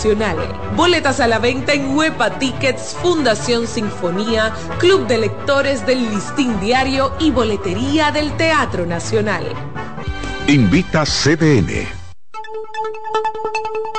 Nacional. Boletas a la venta en Huepa Tickets, Fundación Sinfonía, Club de Lectores del Listín Diario y Boletería del Teatro Nacional. Invita CDN.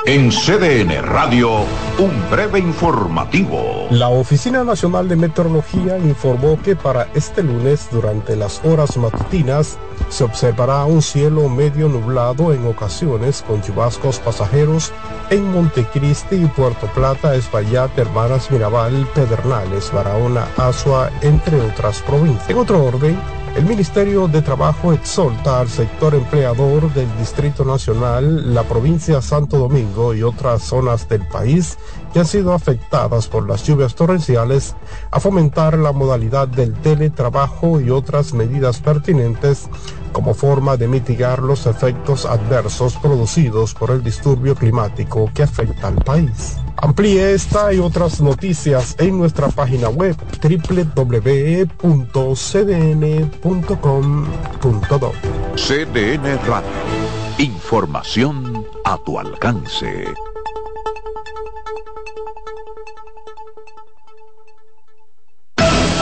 En CDN Radio, un breve informativo. La Oficina Nacional de Meteorología informó que para este lunes, durante las horas matutinas, se observará un cielo medio nublado en ocasiones con chubascos pasajeros en Montecristi y Puerto Plata, Espaillat, Hermanas Mirabal, Pedernales, Barahona, Asua, entre otras provincias. En otro orden, el Ministerio de Trabajo exhorta al sector empleador del Distrito Nacional, la provincia Santo Domingo y otras zonas del país que han sido afectadas por las lluvias torrenciales a fomentar la modalidad del teletrabajo y otras medidas pertinentes como forma de mitigar los efectos adversos producidos por el disturbio climático que afecta al país. Amplíe esta y otras noticias en nuestra página web www.cdn.com.do. CDN Radio. Información a tu alcance.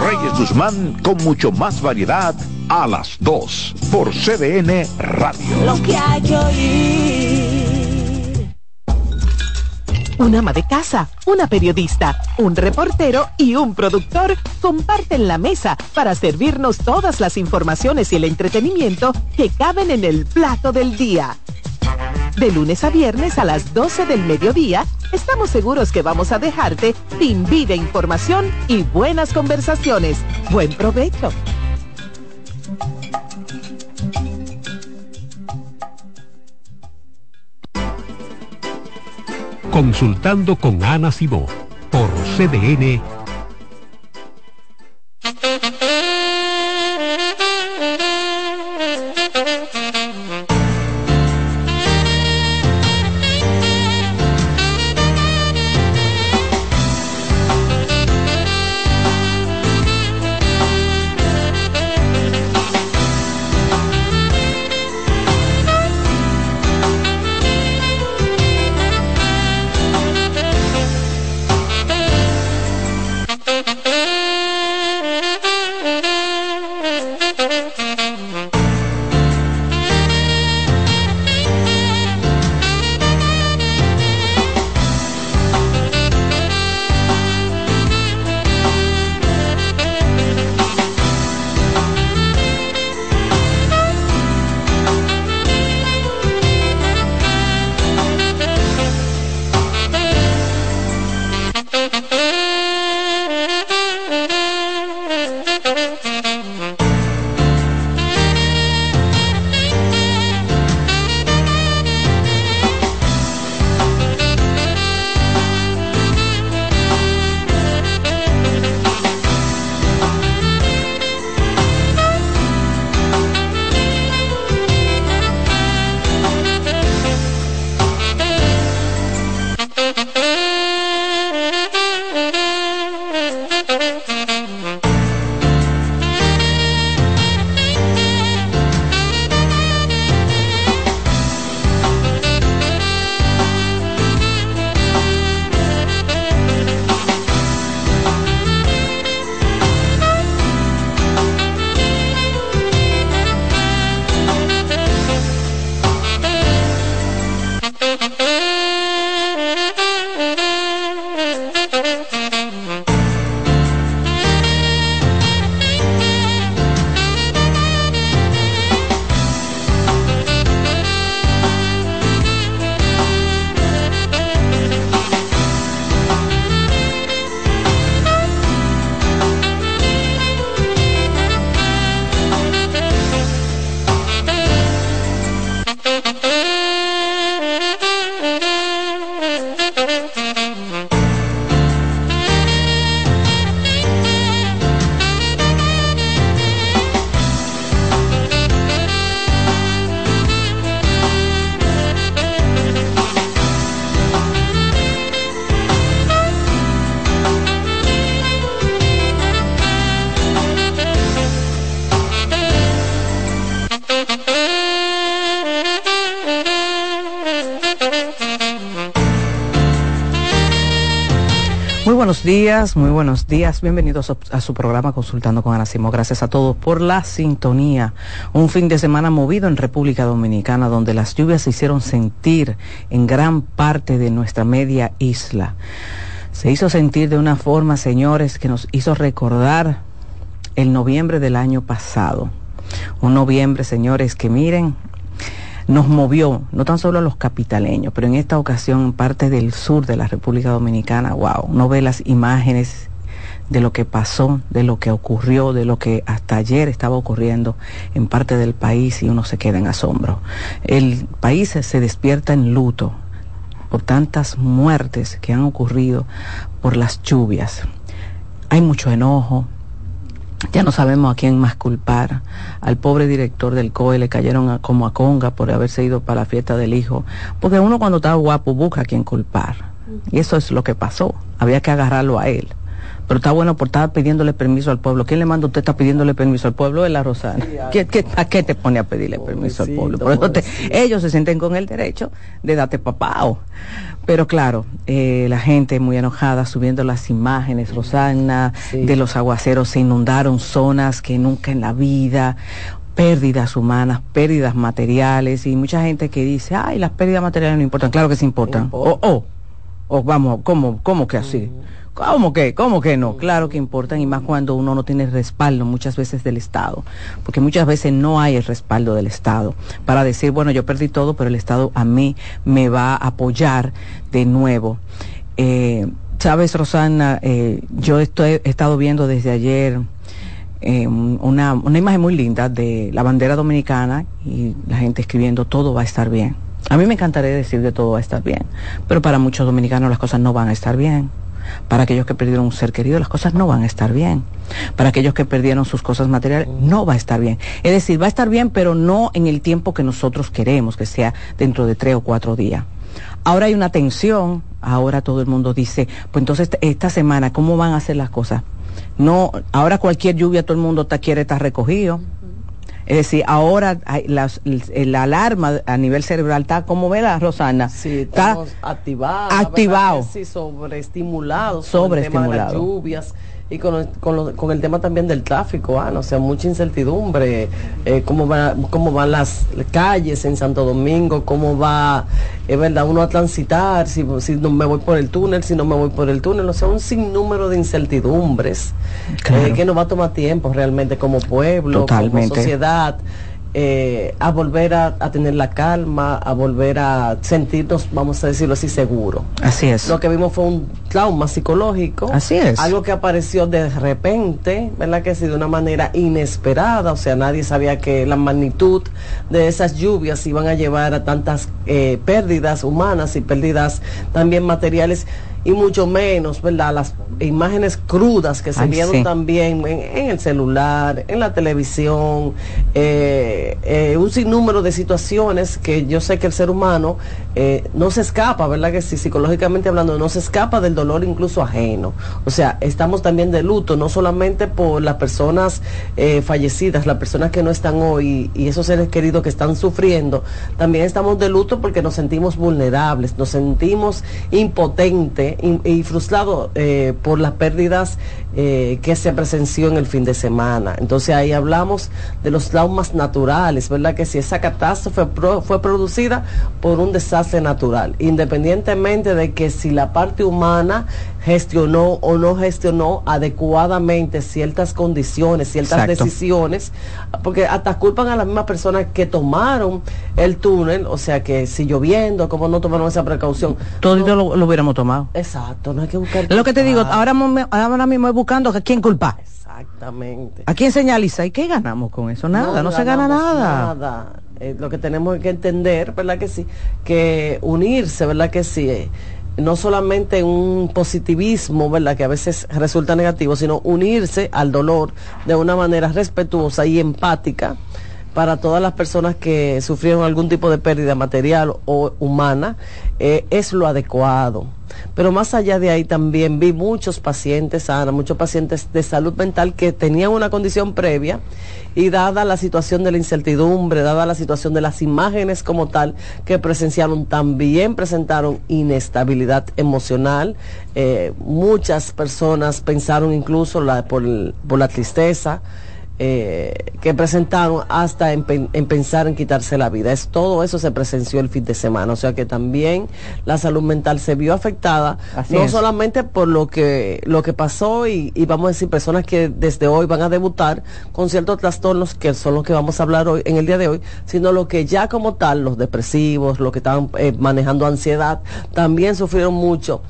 Reyes Guzmán con mucho más variedad a las 2 por CDN Radio. Lo que hay que oír. Un ama de casa, una periodista, un reportero y un productor comparten la mesa para servirnos todas las informaciones y el entretenimiento que caben en el plato del día. De lunes a viernes a las 12 del mediodía, estamos seguros que vamos a dejarte sin vida información y buenas conversaciones. Buen provecho. Consultando con Ana Simó por CDN días, muy buenos días. Bienvenidos a su programa Consultando con Ana Gracias a todos por la sintonía. Un fin de semana movido en República Dominicana donde las lluvias se hicieron sentir en gran parte de nuestra media isla. Se hizo sentir de una forma, señores, que nos hizo recordar el noviembre del año pasado. Un noviembre, señores, que miren, nos movió, no tan solo a los capitaleños, pero en esta ocasión parte del sur de la República Dominicana, wow, no ve las imágenes de lo que pasó, de lo que ocurrió, de lo que hasta ayer estaba ocurriendo en parte del país y uno se queda en asombro. El país se despierta en luto por tantas muertes que han ocurrido por las lluvias. Hay mucho enojo, ya no sabemos a quién más culpar. Al pobre director del COE le cayeron como a conga por haberse ido para la fiesta del hijo. Porque uno cuando está guapo busca a quién culpar. Y eso es lo que pasó. Había que agarrarlo a él. Pero está bueno por estar pidiéndole permiso al pueblo. ¿Quién le manda usted está pidiéndole permiso al pueblo? Es la Rosana. a qué te pone a pedirle permiso al pueblo? Por ellos se sienten con el derecho de darte papao. Pero claro, eh, la gente muy enojada subiendo las imágenes, Rosana, de los aguaceros, se inundaron zonas que nunca en la vida, pérdidas humanas, pérdidas materiales y mucha gente que dice, ay, las pérdidas materiales no importan, claro que sí importan. O, o, o vamos, ¿cómo, cómo que así? ¿Cómo que? ¿Cómo que no? Claro que importan y más cuando uno no tiene respaldo muchas veces del Estado, porque muchas veces no hay el respaldo del Estado para decir, bueno, yo perdí todo, pero el Estado a mí me va a apoyar de nuevo. Eh, Sabes, Rosana, eh, yo estoy, he estado viendo desde ayer eh, una, una imagen muy linda de la bandera dominicana y la gente escribiendo todo va a estar bien. A mí me encantaría decir que todo va a estar bien, pero para muchos dominicanos las cosas no van a estar bien. Para aquellos que perdieron un ser querido, las cosas no van a estar bien. Para aquellos que perdieron sus cosas materiales, no va a estar bien. Es decir, va a estar bien, pero no en el tiempo que nosotros queremos, que sea dentro de tres o cuatro días. Ahora hay una tensión, ahora todo el mundo dice, pues entonces esta semana, ¿cómo van a hacer las cosas? No, ahora cualquier lluvia todo el mundo está, quiere estar recogido. Es decir, ahora la, alarma a nivel cerebral está, como ve la Rosana? Sí, está activado. Activado. Sí, sobreestimulado. Sobreestimulado. las lluvias y con, con, el tema también del tráfico, ah, o sea, mucha incertidumbre, eh, cómo, va, cómo van las calles en Santo Domingo, cómo va, es verdad, uno a transitar, si, si no me voy por el túnel, si no me voy por el túnel, o sea, un sinnúmero de incertidumbres eh, que nos va a tomar tiempo realmente como pueblo, como sociedad. Eh, a volver a, tener la calma, a volver a sentirnos, vamos a decirlo así, seguros. Así es. Lo que vimos fue un trauma psicológico. Así es. Algo que apareció de repente, ¿verdad? Que sí, de una manera inesperada, o sea, nadie sabía que la magnitud de esas lluvias iban a llevar a tantas eh, pérdidas humanas y pérdidas también materiales y mucho menos, ¿verdad? Las imágenes crudas que se vieron también en, el celular, en la televisión, eh, eh, un sinnúmero de situaciones que yo sé que el ser humano eh, no se escapa, ¿verdad? Que si psicológicamente hablando, no se escapa del dolor incluso ajeno. O sea, estamos también de luto, no solamente por las personas fallecidas, las personas que no están hoy y esos seres queridos que están sufriendo, también estamos de luto porque nos sentimos vulnerables, nos sentimos impotentes y, frustrado eh, por las pérdidas eh, que se presenció en el fin de semana. Entonces ahí hablamos de los traumas naturales, ¿verdad? Que si esa catástrofe fue producida por un desastre natural, independientemente de que si la parte humana gestionó o no gestionó adecuadamente ciertas condiciones, ciertas decisiones, porque hasta culpan a las mismas personas que tomaron el túnel, o sea que si lloviendo, ¿cómo no tomaron esa precaución? Todo lo, lo, hubiéramos tomado. Exacto, no hay que buscar. Lo que te digo, ahora, ahora mismo es buscando a quién culpar. Exactamente. ¿A quién señaliza? ¿Y qué ganamos con eso? Nada, no, se gana nada. Nada. Eh, lo que tenemos que entender, ¿verdad que sí? Que unirse, ¿verdad que sí? Eh, no solamente un positivismo, ¿verdad? Que a veces resulta negativo, sino unirse al dolor de una manera respetuosa y empática para todas las personas que sufrieron algún tipo de pérdida material o humana, eh, es lo adecuado. Pero más allá de ahí también vi muchos pacientes, Ana, muchos pacientes de salud mental que tenían una condición previa y dada la situación de la incertidumbre, dada la situación de las imágenes como tal que presenciaron, también presentaron inestabilidad emocional. Eh, muchas personas pensaron incluso por la tristeza, eh, que presentaron hasta en, pensar en quitarse la vida. Es todo eso se presenció el fin de semana, o sea que también la salud mental se vio afectada, no solamente por lo que lo que pasó y, vamos a decir personas que desde hoy van a debutar con ciertos trastornos que son los que vamos a hablar hoy en el día de hoy, sino lo que ya como tal los depresivos, los que estaban eh, manejando ansiedad, también sufrieron mucho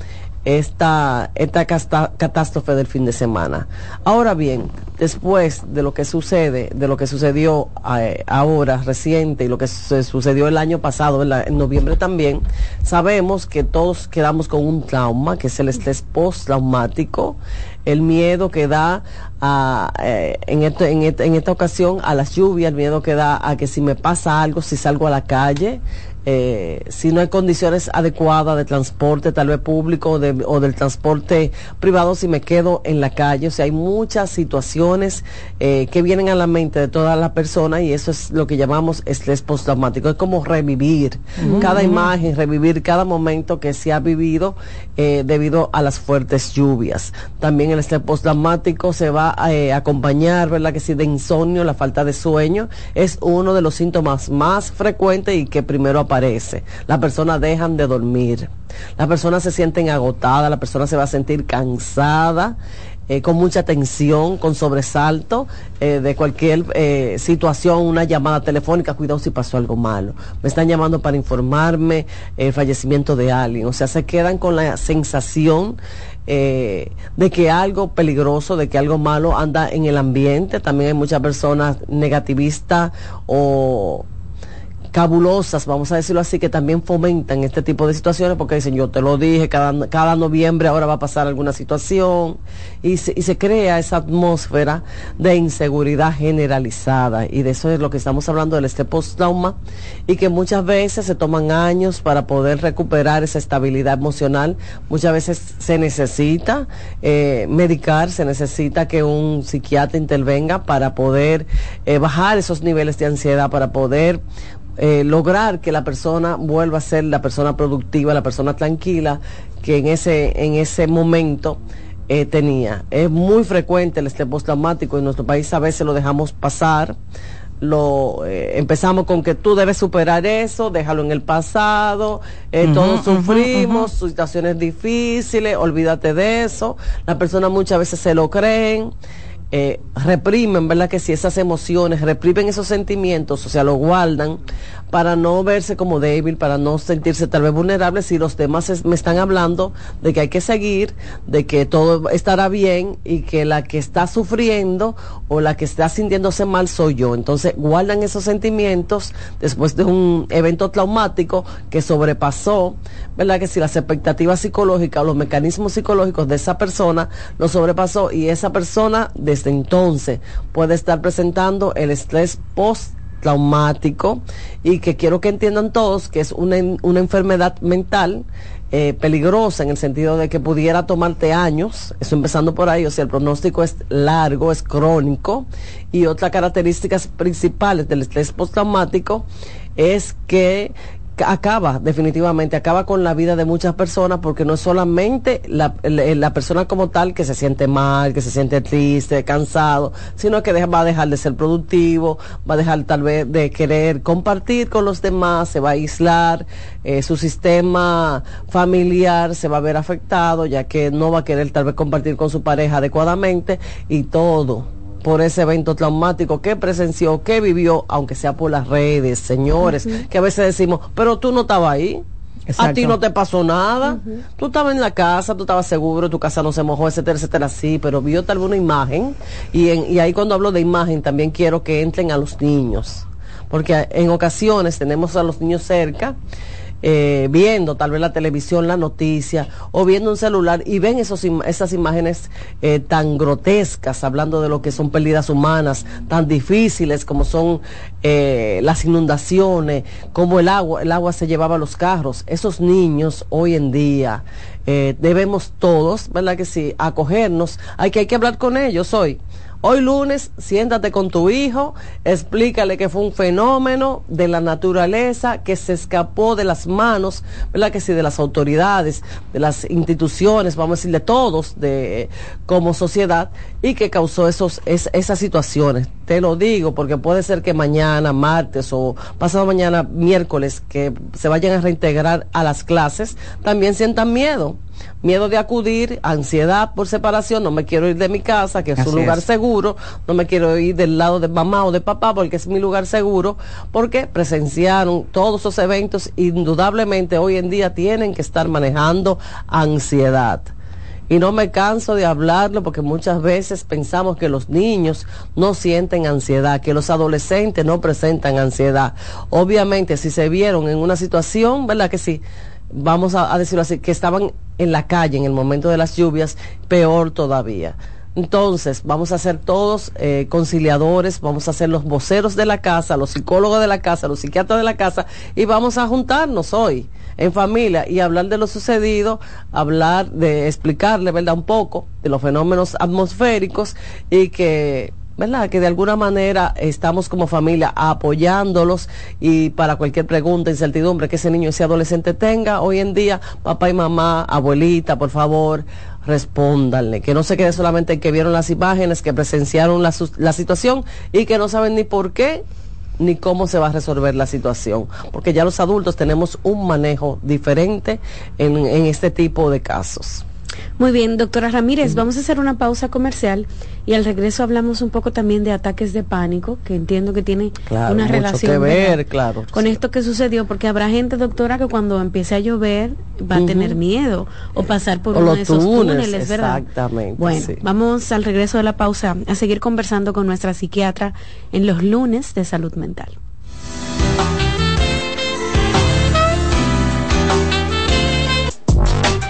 esta, esta catástrofe del fin de semana. Ahora bien, después de lo que sucede, de lo que sucedió eh, ahora reciente y lo que sucedió el año pasado, en noviembre también, sabemos que todos quedamos con un trauma, que es el estrés postraumático, el miedo que da a, eh, en, este, en esta ocasión a las lluvias, el miedo que da a que si me pasa algo, si salgo a la calle, eh, si no hay condiciones adecuadas de transporte, tal vez público o, del transporte privado, si me quedo en la calle. O sea, hay muchas situaciones eh, que vienen a la mente de toda la persona y eso es lo que llamamos estrés postraumático. Es como revivir cada imagen, revivir cada momento que se ha vivido eh, debido a las fuertes lluvias. También el estrés postraumático se va a acompañar, ¿verdad? Que si de insomnio, la falta de sueño, es uno de los síntomas más frecuentes y que primero aparece las personas dejan de dormir. Las personas se sienten agotadas, la persona se va a sentir cansada. Eh, con mucha tensión, con sobresalto eh, de cualquier eh, situación, una llamada telefónica, cuidado si pasó algo malo. Me están llamando para informarme el fallecimiento de alguien. O sea, se quedan con la sensación de que algo peligroso, de que algo malo anda en el ambiente. También hay muchas personas negativistas o cabulosas, vamos a decirlo así, que también fomentan este tipo de situaciones porque dicen, yo te lo dije, cada, cada noviembre ahora va a pasar alguna situación y se, y se crea esa atmósfera de inseguridad generalizada y de eso es lo que estamos hablando del este post-trauma y que muchas veces se toman años para poder recuperar esa estabilidad emocional, muchas veces se necesita eh, medicar, se necesita que un psiquiatra intervenga para poder eh, bajar esos niveles de ansiedad, para poder eh, lograr que la persona vuelva a ser la persona productiva, la persona tranquila que en ese, en ese momento eh, tenía. Es muy frecuente el estrés postraumático en nuestro país, a veces lo dejamos pasar. Lo, eh, empezamos con que tú debes superar eso, déjalo en el pasado, todos sufrimos, situaciones difíciles, olvídate de eso. Las personas muchas veces se lo creen eh, reprimen, ¿verdad? Que si esas emociones, reprimen esos sentimientos, o sea, lo guardan para no verse como débil, para no sentirse tal vez vulnerable si los demás me están hablando de que hay que seguir, de que todo estará bien y que la que está sufriendo o la que está sintiéndose mal soy yo. Entonces guardan esos sentimientos después de un evento traumático que sobrepasó, ¿verdad? Que si las expectativas psicológicas o los mecanismos psicológicos de esa persona lo sobrepasó y esa persona desde entonces puede estar presentando el estrés post traumático y que quiero que entiendan todos que es una, una enfermedad mental eh, peligrosa en el sentido de que pudiera tomarte años, eso empezando por ahí, o sea, el pronóstico es largo, es crónico y otras características principales del estrés postraumático es que acaba definitivamente, acaba con la vida de muchas personas porque no es solamente la, la, persona como tal que se siente mal, que se siente triste, cansado, sino que va a dejar de ser productivo, va a dejar tal vez de querer compartir con los demás, se va a aislar, eh, su sistema familiar se va a ver afectado ya que no va a querer tal vez compartir con su pareja adecuadamente y todo por ese evento traumático que presenció, que vivió, aunque sea por las redes, señores, que a veces decimos, pero tú no estabas ahí. A ti no te pasó nada. Tú estabas en la casa, tú estabas seguro, tu casa no se mojó, etcétera, etcétera, sí, pero vio tal vez una imagen. Y, en, y ahí cuando hablo de imagen también quiero que entren a los niños. Porque en ocasiones tenemos a los niños cerca eh, viendo tal vez la televisión, la noticia o viendo un celular y ven esos, esas imágenes eh, tan grotescas, hablando de lo que son pérdidas humanas, tan difíciles como son eh, las inundaciones, como el agua, el agua se llevaba a los carros. Esos niños hoy en día debemos todos, ¿verdad que sí?, acogernos. Hay que, hay que hablar con ellos hoy. Hoy lunes, siéntate con tu hijo, explícale que fue un fenómeno de la naturaleza que se escapó de las manos, ¿verdad? Que sí, de las autoridades, de las instituciones, vamos a decir, de todos, de, como sociedad, y que causó esos, esas situaciones. Te lo digo porque puede ser que mañana, martes o pasado mañana, miércoles, que se vayan a reintegrar a las clases, también sientan miedo miedo de acudir, ansiedad por separación, no me quiero ir de mi casa, que es un lugar seguro, no me quiero ir del lado de mamá o de papá porque es mi lugar seguro, porque presenciaron todos esos eventos, indudablemente hoy en día tienen que estar manejando ansiedad. Y no me canso de hablarlo porque muchas veces pensamos que los niños no sienten ansiedad, que los adolescentes no presentan ansiedad. Obviamente, si se vieron en una situación, ¿verdad que sí? Vamos a, decirlo así, que estaban en la calle en el momento de las lluvias, peor todavía. Entonces, vamos a ser todos eh, conciliadores, vamos a ser los voceros de la casa, los psicólogos de la casa, los psiquiatras de la casa, y vamos a juntarnos hoy en familia y hablar de lo sucedido, hablar de explicarle, ¿verdad?, un poco de los fenómenos atmosféricos y que ¿verdad? Que de alguna manera estamos como familia apoyándolos y para cualquier pregunta, incertidumbre que ese niño, ese adolescente tenga hoy en día, papá y mamá, abuelita, por favor, respóndanle, que no se quede solamente en que vieron las imágenes, que presenciaron la, la situación y que no saben ni por qué ni cómo se va a resolver la situación, porque ya los adultos tenemos un manejo diferente en, en este tipo de casos. Muy bien, doctora Ramírez, vamos a hacer una pausa comercial y al regreso hablamos un poco también de ataques de pánico, que entiendo que tiene una relación que ver, claro, con esto que sucedió, porque habrá gente, doctora, que cuando empiece a llover va a tener miedo o pasar por uno de esos túneles, ¿verdad? Exactamente. Bueno, vamos al regreso de la pausa a seguir conversando con nuestra psiquiatra en los lunes de salud mental.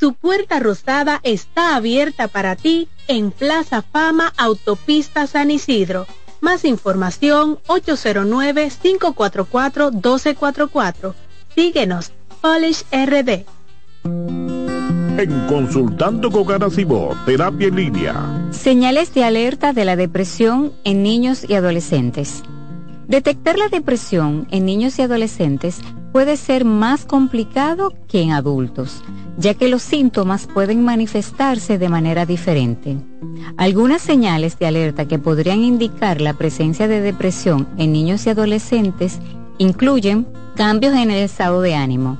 su puerta rosada está abierta para ti en Plaza Fama Autopista San Isidro. Más información 809-544-1244. Síguenos, Polish RD. En Consultando con Garacimo, Terapia en Línea. Señales de alerta de la depresión en niños y adolescentes. Detectar la depresión en niños y adolescentes puede ser más complicado que en adultos, ya que los síntomas pueden manifestarse de manera diferente. Algunas señales de alerta que podrían indicar la presencia de depresión en niños y adolescentes incluyen cambios en el estado de ánimo.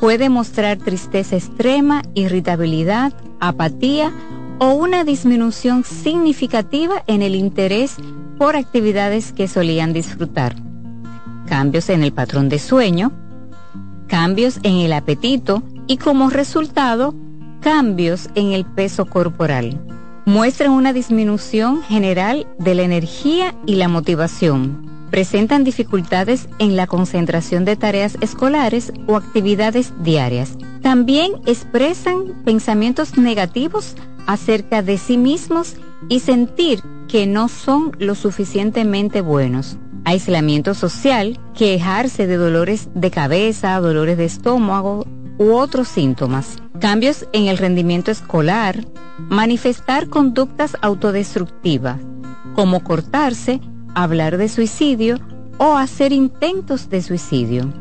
Puede mostrar tristeza extrema, irritabilidad, apatía o una disminución significativa en el interés por actividades que solían disfrutar. Cambios en el patrón de sueño, cambios en el apetito y como resultado, cambios en el peso corporal. Muestran una disminución general de la energía y la motivación. Presentan dificultades en la concentración de tareas escolares o actividades diarias. También expresan pensamientos negativos acerca de sí mismos y sentir que no son lo suficientemente buenos. Aislamiento social, quejarse de dolores de cabeza, dolores de estómago, u otros síntomas, cambios en el rendimiento escolar, manifestar conductas autodestructivas, como cortarse, hablar de suicidio o hacer intentos de suicidio.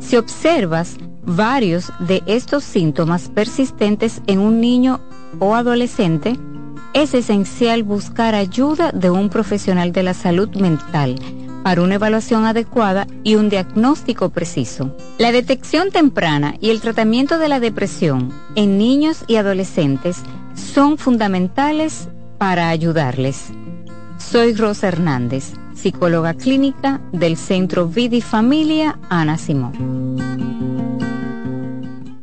Si observas varios de estos síntomas persistentes en un niño o adolescente, es esencial buscar ayuda de un profesional de la salud mental para una evaluación adecuada y un diagnóstico preciso. La detección temprana y el tratamiento de la depresión en niños y adolescentes son fundamentales para ayudarles. Soy Rosa Hernández, psicóloga clínica del Centro Vidi Familia Ana Simón.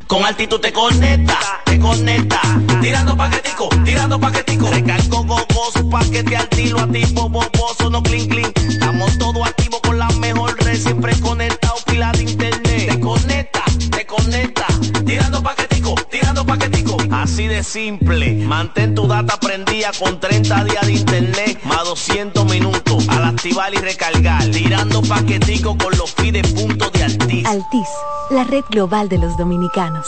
Con te conecta. Tirando paquetico, tirando paquetico. Recargo gogoso, paquete al tiro, a tipo boboso, no clean clean. Estamos todos activos con la mejor red, siempre conectado, pila de internet. Te conecta, te conecta. Tirando paquetico, tirando paquetico. Así de simple, mantén tu data prendida con 30 días de internet, más 200 minutos. Al activar y recargar, tirando paquetico con los pide puntos de Altis. Altis, la red global de los dominicanos.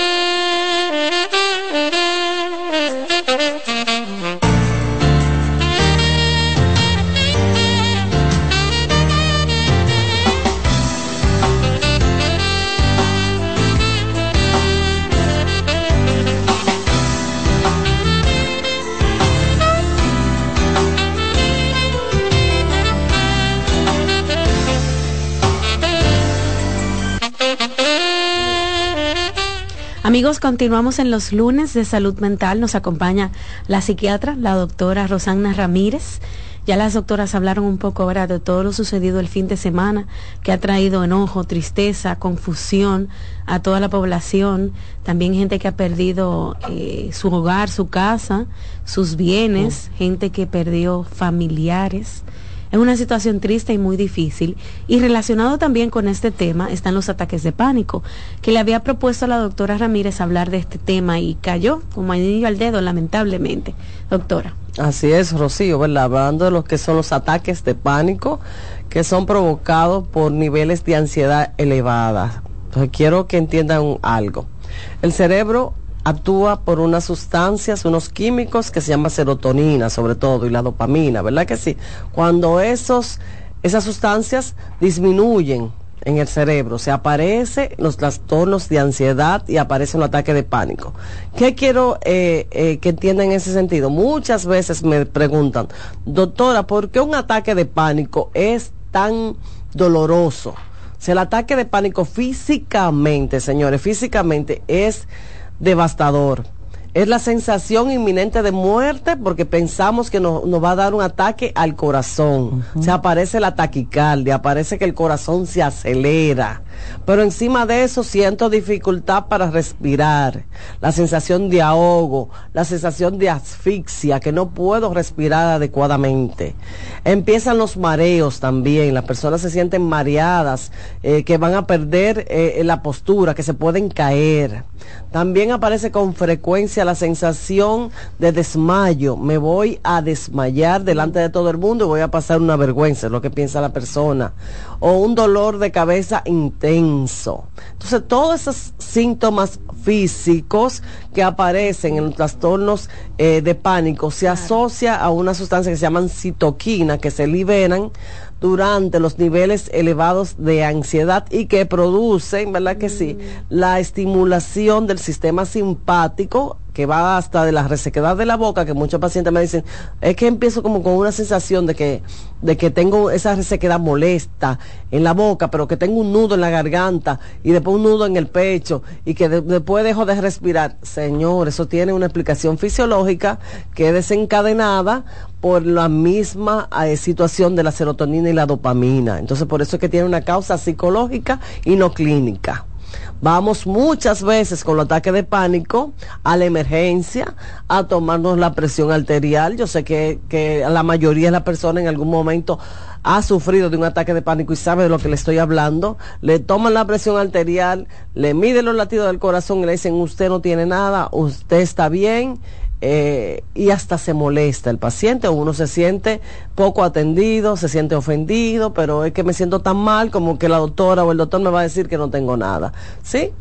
Amigos, continuamos en los lunes de salud mental. Nos acompaña la psiquiatra, la doctora Rosana Ramírez. Ya las doctoras hablaron un poco ahora de todo lo sucedido el fin de semana, que ha traído enojo, tristeza, confusión a toda la población. También gente que ha perdido eh, su hogar, su casa, sus bienes, gente que perdió familiares. Es una situación triste y muy difícil. Y relacionado también con este tema están los ataques de pánico, que le había propuesto a la doctora Ramírez hablar de este tema y cayó como anillo al dedo, lamentablemente. Doctora. Así es, Rocío, ¿verdad? Hablando de lo que son los ataques de pánico, que son provocados por niveles de ansiedad elevadas. Entonces quiero que entiendan algo. El cerebro actúa por unas sustancias, unos químicos que se llama serotonina sobre todo y la dopamina, ¿verdad que sí? Cuando esos, esas sustancias disminuyen en el cerebro, se aparecen los trastornos de ansiedad y aparece un ataque de pánico. ¿Qué quiero eh, eh, que entiendan en ese sentido? Muchas veces me preguntan, doctora, ¿por qué un ataque de pánico es tan doloroso? O sea, el ataque de pánico físicamente, señores, físicamente es devastador. Es la sensación inminente de muerte porque pensamos que nos, va a dar un ataque al corazón. Se aparece la taquicardia, aparece que el corazón se acelera. Pero encima de eso siento dificultad para respirar, la sensación de ahogo, la sensación de asfixia, que no puedo respirar adecuadamente. Empiezan los mareos también, las personas se sienten mareadas, eh, que van a perder eh, la postura, que se pueden caer. También aparece con frecuencia la sensación de desmayo. Me voy a desmayar delante de todo el mundo y voy a pasar una vergüenza, es lo que piensa la persona. O un dolor de cabeza intenso intenso. Entonces, todos esos síntomas físicos que aparecen en los trastornos eh, de pánico se asocia a una sustancia que se llaman citoquina, que se liberan durante los niveles elevados de ansiedad y que producen, ¿verdad que sí? La estimulación del sistema simpático que va hasta de la resequedad de la boca, que muchos pacientes me dicen, es que empiezo como con una sensación de que, de que tengo esa resequedad molesta en la boca, pero que tengo un nudo en la garganta y después un nudo en el pecho y que después dejo de respirar. Señor, eso tiene una explicación fisiológica que es desencadenada por la misma eh, situación de la serotonina y la dopamina. Entonces, por eso es que tiene una causa psicológica y no clínica. Vamos muchas veces con los ataques de pánico a la emergencia, a tomarnos la presión arterial. Yo sé que, que la mayoría de las personas en algún momento ha sufrido de un ataque de pánico y sabe de lo que le estoy hablando, le toman la presión arterial, le miden los latidos del corazón y le dicen usted no tiene nada, usted está bien eh, y hasta se molesta el paciente o uno se siente poco atendido, se siente ofendido, pero es que me siento tan mal como que la doctora o el doctor me va a decir que no tengo nada. ¿Sí?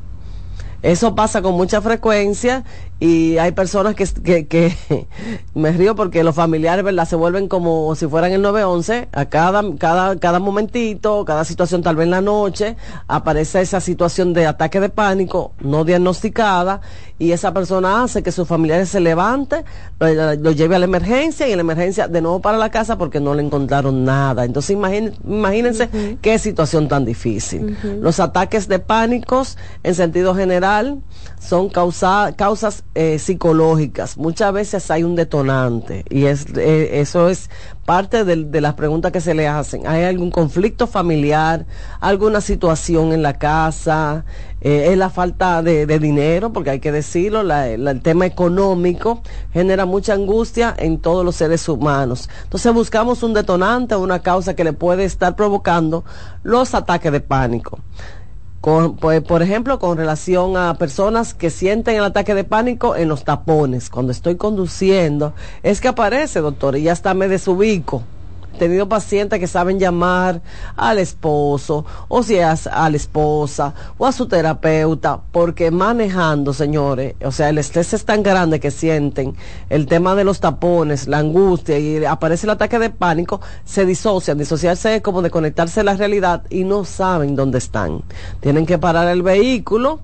Eso pasa con mucha frecuencia y hay personas que, que, que me río porque los familiares, ¿verdad? Se vuelven como si fueran el 911, a cada, cada, cada momentito, cada situación, tal vez en la noche, aparece esa situación de ataque de pánico no diagnosticada y esa persona hace que sus familiares se levante, lo, lleve a la emergencia y en la emergencia de nuevo para la casa porque no le encontraron nada. Entonces imagínense qué situación tan difícil. Los ataques de pánicos en sentido general son causa, causas eh, psicológicas. Muchas veces hay un detonante y eh, eso es parte de, las preguntas que se le hacen. ¿Hay algún conflicto familiar? ¿Alguna situación en la casa? Eh, ¿Es la falta de, dinero? Porque hay que decirlo, el tema económico genera mucha angustia en todos los seres humanos. Entonces buscamos un detonante, una causa que le puede estar provocando los ataques de pánico. Pues, por ejemplo, con relación a personas que sienten el ataque de pánico en los tapones, cuando estoy conduciendo, es que aparece, doctor, y ya está me desubico tenido pacientes que saben llamar al esposo, o si es a la esposa, o a su terapeuta, porque manejando, señores, o sea, el estrés es tan grande que sienten, el tema de los tapones, la angustia, y aparece el ataque de pánico, se disocian. Disociarse es como de conectarse a la realidad y no saben dónde están. Tienen que parar el vehículo,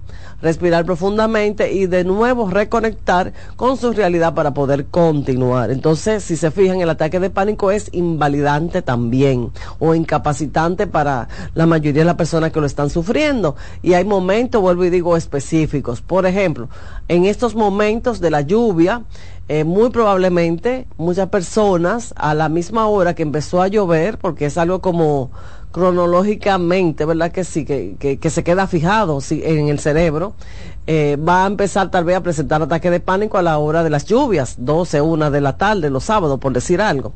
respirar profundamente y de nuevo reconectar con su realidad para poder continuar. Entonces, si se fijan, el ataque de pánico es invalidante también o incapacitante para la mayoría de las personas que lo están sufriendo. Y hay momentos, vuelvo y digo, específicos. Por ejemplo, en estos momentos de la lluvia, eh, muy probablemente muchas personas a la misma hora que empezó a llover, porque es algo como cronológicamente, ¿verdad que sí? Que, que, se queda fijado en el cerebro, eh, va a empezar tal vez a presentar ataques de pánico a la hora de las lluvias, 12, 1 de la tarde, los sábados, por decir algo.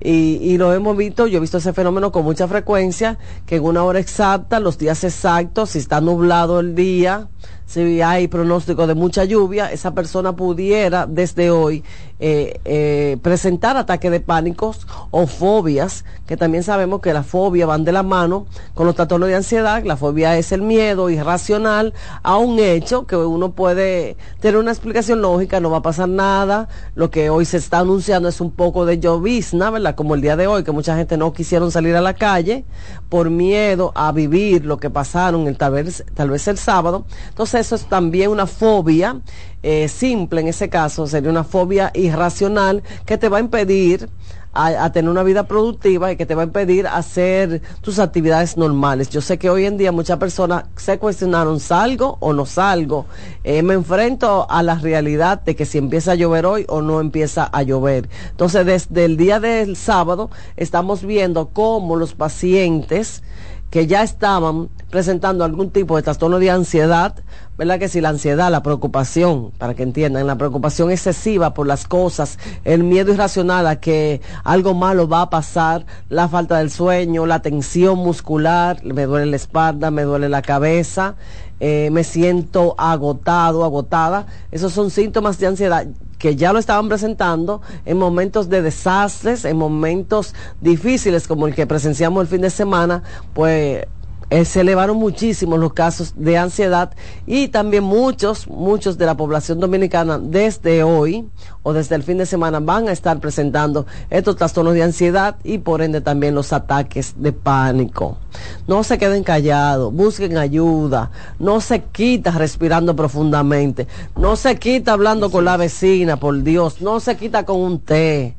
Y, y lo hemos visto, yo he visto ese fenómeno con mucha frecuencia, que en una hora exacta, los días exactos, si está nublado el día, si hay pronóstico de mucha lluvia, esa persona pudiera desde hoy eh, eh, presentar ataques de pánicos o fobias, que también sabemos que la fobia van de la mano con los trastornos de ansiedad. La fobia es el miedo irracional a un hecho que uno puede tener una explicación lógica, no va a pasar nada. Lo que hoy se está anunciando es un poco de llovizna, ¿verdad? Como el día de hoy, que mucha gente no quisieron salir a la calle por miedo a vivir lo que pasaron el, tal, vez, tal vez el sábado. Entonces, eso es también una fobia eh, simple en ese caso, sería una fobia irracional que te va a impedir a, tener una vida productiva y que te va a impedir hacer tus actividades normales. Yo sé que hoy en día muchas personas se cuestionaron, ¿salgo o no salgo? Eh, me enfrento a la realidad de que si empieza a llover hoy o no empieza a llover. Entonces, desde el día del sábado estamos viendo cómo los pacientes que ya estaban presentando algún tipo de trastorno de ansiedad, ¿verdad? Que si la ansiedad, la preocupación, para que entiendan, la preocupación excesiva por las cosas, el miedo irracional a que algo malo va a pasar, la falta del sueño, la tensión muscular, me duele la espalda, me duele la cabeza, eh, me siento agotado, agotada, esos son síntomas de ansiedad que ya lo estaban presentando en momentos de desastres, en momentos difíciles como el que presenciamos el fin de semana, pues eh, se elevaron muchísimo los casos de ansiedad y también muchos, muchos de la población dominicana desde hoy o desde el fin de semana van a estar presentando estos trastornos de ansiedad y por ende también los ataques de pánico. No se queden callados, busquen ayuda, no se quita respirando profundamente, no se quita hablando con la vecina, por Dios, no se quita con un té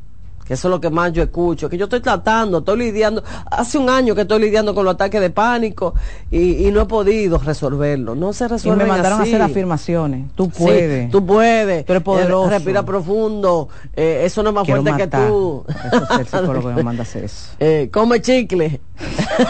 que eso es lo que más yo escucho, que yo estoy tratando, estoy lidiando, hace un año que estoy lidiando con los ataques de pánico y, no he podido resolverlo, no se resuelve. Y me mandaron a hacer afirmaciones, tú puedes. tú puedes, tú eres poderoso. Eh, respira profundo, eh, eso no es más fuerte que tú. Eso es el psicólogo que me manda a hacer eso. Eh, come chicle,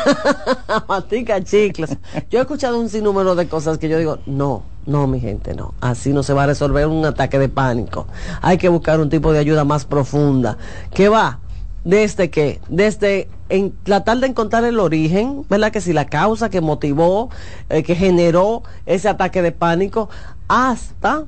matica chicles. Yo he escuchado un sinnúmero de cosas que yo digo, no no, mi gente, no. Así no se va a resolver un ataque de pánico. Hay que buscar un tipo de ayuda más profunda. ¿Qué va? Desde que, desde en tratar de encontrar el origen, ¿verdad? Que si la causa que motivó, eh, que generó ese ataque de pánico, hasta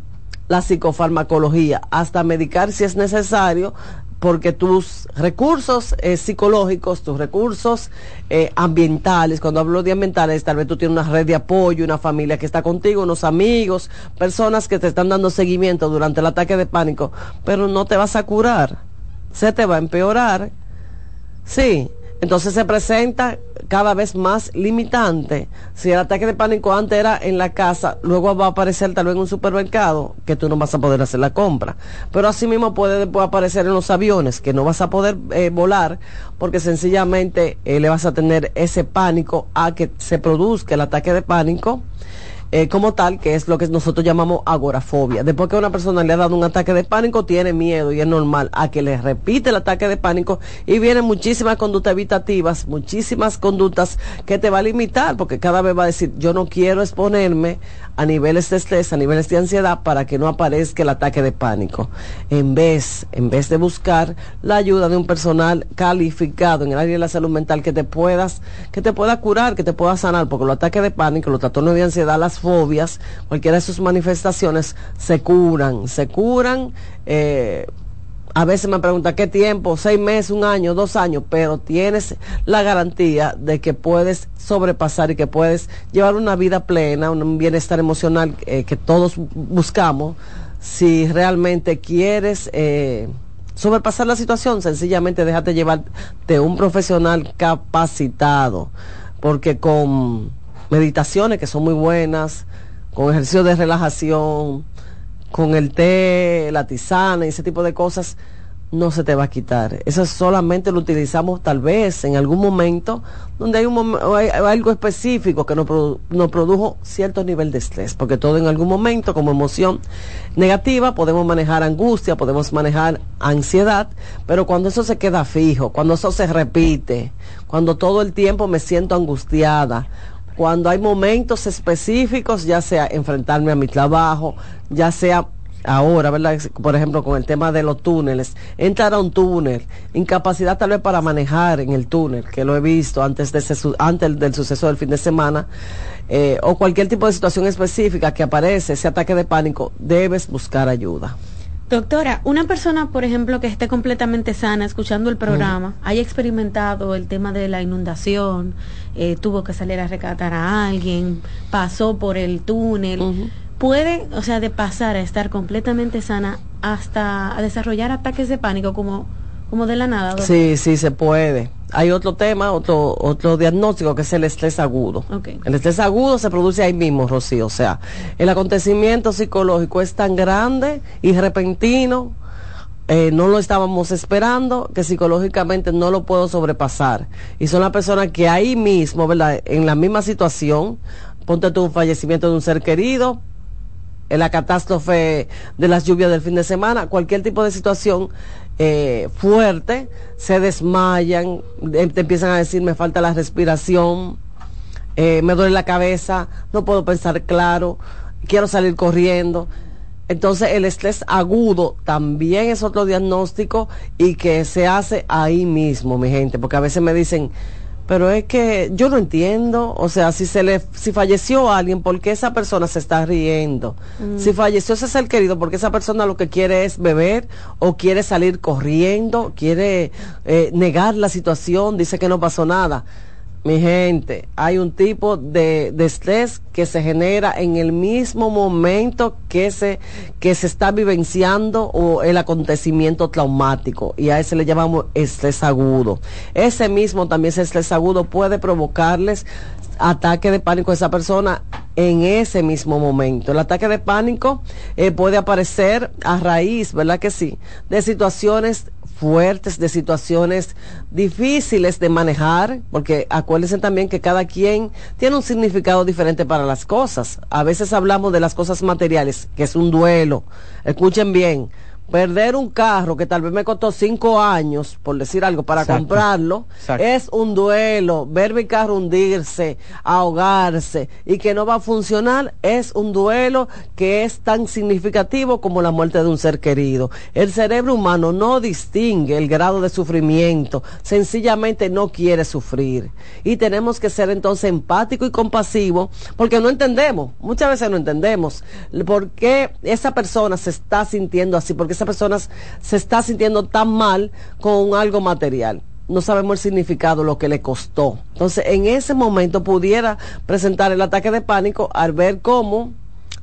la psicofarmacología, hasta medicar si es necesario, porque tus recursos eh, psicológicos, tus recursos eh, ambientales, cuando hablo de ambientales, tal vez tú tienes una red de apoyo, una familia que está contigo, unos amigos, personas que te están dando seguimiento durante el ataque de pánico, pero no te vas a curar, se te va a empeorar. Sí, entonces se presenta cada vez más limitante. Si el ataque de pánico antes era en la casa, luego va a aparecer tal vez en un supermercado, que tú no vas a poder hacer la compra. Pero asimismo puede después aparecer en los aviones, que no vas a poder eh, volar, porque sencillamente eh, le vas a tener ese pánico a que se produzca el ataque de pánico eh, como tal, que es lo que nosotros llamamos agorafobia. Después que una persona le ha dado un ataque de pánico, tiene miedo y es normal a que le repite el ataque de pánico y vienen muchísimas conductas evitativas, muchísimas conductas que te va a limitar, porque cada vez va a decir, yo no quiero exponerme a niveles de estrés, a niveles de ansiedad, para que no aparezca el ataque de pánico. En vez, en vez de buscar la ayuda de un personal calificado en el área de la salud mental que te puedas, que te pueda curar, que te pueda sanar, porque los ataques de pánico, los trastornos de ansiedad, las fobias, cualquiera de sus manifestaciones, se curan, se curan. Eh, a veces me pregunta qué tiempo, seis meses, un año, dos años, pero tienes la garantía de que puedes sobrepasar y que puedes llevar una vida plena, un bienestar emocional eh, que todos buscamos. Si realmente quieres eh, sobrepasar la situación, sencillamente déjate llevar de un profesional capacitado, porque con meditaciones que son muy buenas, con ejercicios de relajación, con el té, la tisana y ese tipo de cosas, no se te va a quitar. Eso solamente lo utilizamos tal vez en algún momento donde hay, un algo específico que nos, nos, produjo cierto nivel de estrés, porque todo en algún momento como emoción negativa podemos manejar angustia, podemos manejar ansiedad, pero cuando eso se queda fijo, cuando eso se repite, cuando todo el tiempo me siento angustiada, cuando hay momentos específicos, ya sea enfrentarme a mi trabajo, ya sea ahora, ¿verdad? Por ejemplo, con el tema de los túneles, entrar a un túnel, incapacidad tal vez para manejar en el túnel, que lo he visto antes, de antes del suceso del fin de semana, eh, o cualquier tipo de situación específica que aparece, ese ataque de pánico, debes buscar ayuda. Doctora, una persona, por ejemplo, que esté completamente sana escuchando el programa, haya experimentado el tema de la inundación, eh, tuvo que salir a rescatar a alguien, pasó por el túnel, puede, o sea, de pasar a estar completamente sana hasta a desarrollar ataques de pánico como, como de la nada. Sí, sí, se puede. Hay otro tema, otro, otro diagnóstico que es el estrés agudo. El estrés agudo se produce ahí mismo, Rocío. O sea, el acontecimiento psicológico es tan grande y repentino eh, no lo estábamos esperando, que psicológicamente no lo puedo sobrepasar. Y son las personas que ahí mismo, ¿verdad? En la misma situación, ponte tú un fallecimiento de un ser querido, la catástrofe de las lluvias del fin de semana, cualquier tipo de situación eh, fuerte, se desmayan, em, te empiezan a decir me falta la respiración, eh, me duele la cabeza, no puedo pensar claro, quiero salir corriendo. Entonces el estrés agudo también es otro diagnóstico y que se hace ahí mismo, mi gente, porque a veces me dicen, pero es que yo no entiendo, o sea, si se le, si falleció alguien, ¿por qué esa persona se está riendo? Mm. Si falleció ese ser querido, porque esa persona lo que quiere es beber o quiere salir corriendo, quiere eh, negar la situación, dice que no pasó nada. Mi gente, hay un tipo de, de, estrés que se genera en el mismo momento que se, que se está vivenciando o el acontecimiento traumático y a ese le llamamos estrés agudo. Ese mismo también ese estrés agudo puede provocarles ataque de pánico a esa persona en ese mismo momento. El ataque de pánico eh, puede aparecer a raíz, ¿verdad que sí?, de situaciones fuertes, de situaciones difíciles de manejar, porque acuérdense también que cada quien tiene un significado diferente para las cosas. A veces hablamos de las cosas materiales, que es un duelo. Escuchen bien, perder un carro que tal vez me costó cinco años, por decir algo, para comprarlo, es un duelo. Ver mi carro hundirse, ahogarse y que no va a funcionar es un duelo que es tan significativo como la muerte de un ser querido. El cerebro humano no distingue el grado de sufrimiento, sencillamente no quiere sufrir. Y tenemos que ser entonces empático y compasivo porque no entendemos, muchas veces no entendemos por qué esa persona se está sintiendo así, porque esa persona se está sintiendo tan mal con algo material no sabemos el significado, lo que le costó. Entonces, en ese momento pudiera presentar el ataque de pánico al ver cómo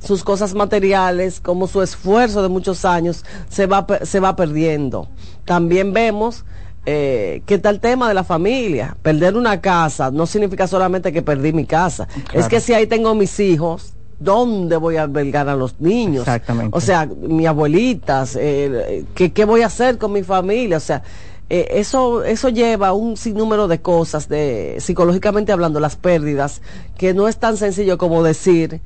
sus cosas materiales, como su esfuerzo de muchos años se va, se va perdiendo. También vemos eh, que está el tema de la familia. Perder una casa no significa solamente que perdí mi casa. Es que si ahí tengo mis hijos, ¿dónde voy a albergar a los niños? Exactamente. O sea, mi abuelitas, eh, ¿qué, ¿qué, voy a hacer con mi familia? O sea, eh, eso, eso lleva un sinnúmero de cosas, de psicológicamente hablando, las pérdidas, que no es tan sencillo como decir,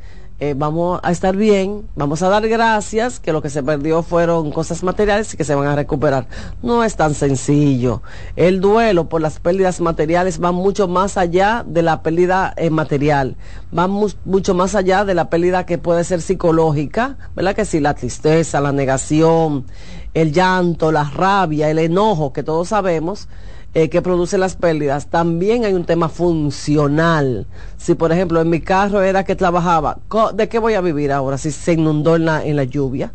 eh, vamos a estar bien, vamos a dar gracias, que lo que se perdió fueron cosas materiales y que se van a recuperar. No es tan sencillo. El duelo por las pérdidas materiales va mucho más allá de la pérdida eh, material, va mucho más allá de la pérdida que puede ser psicológica, ¿verdad? Que sí, la tristeza, la negación, el llanto, la rabia, el enojo, que todos sabemos eh, que produce las pérdidas, también hay un tema funcional. Si, por ejemplo, en mi carro era que trabajaba, ¿de qué voy a vivir ahora si se inundó en la, en la lluvia?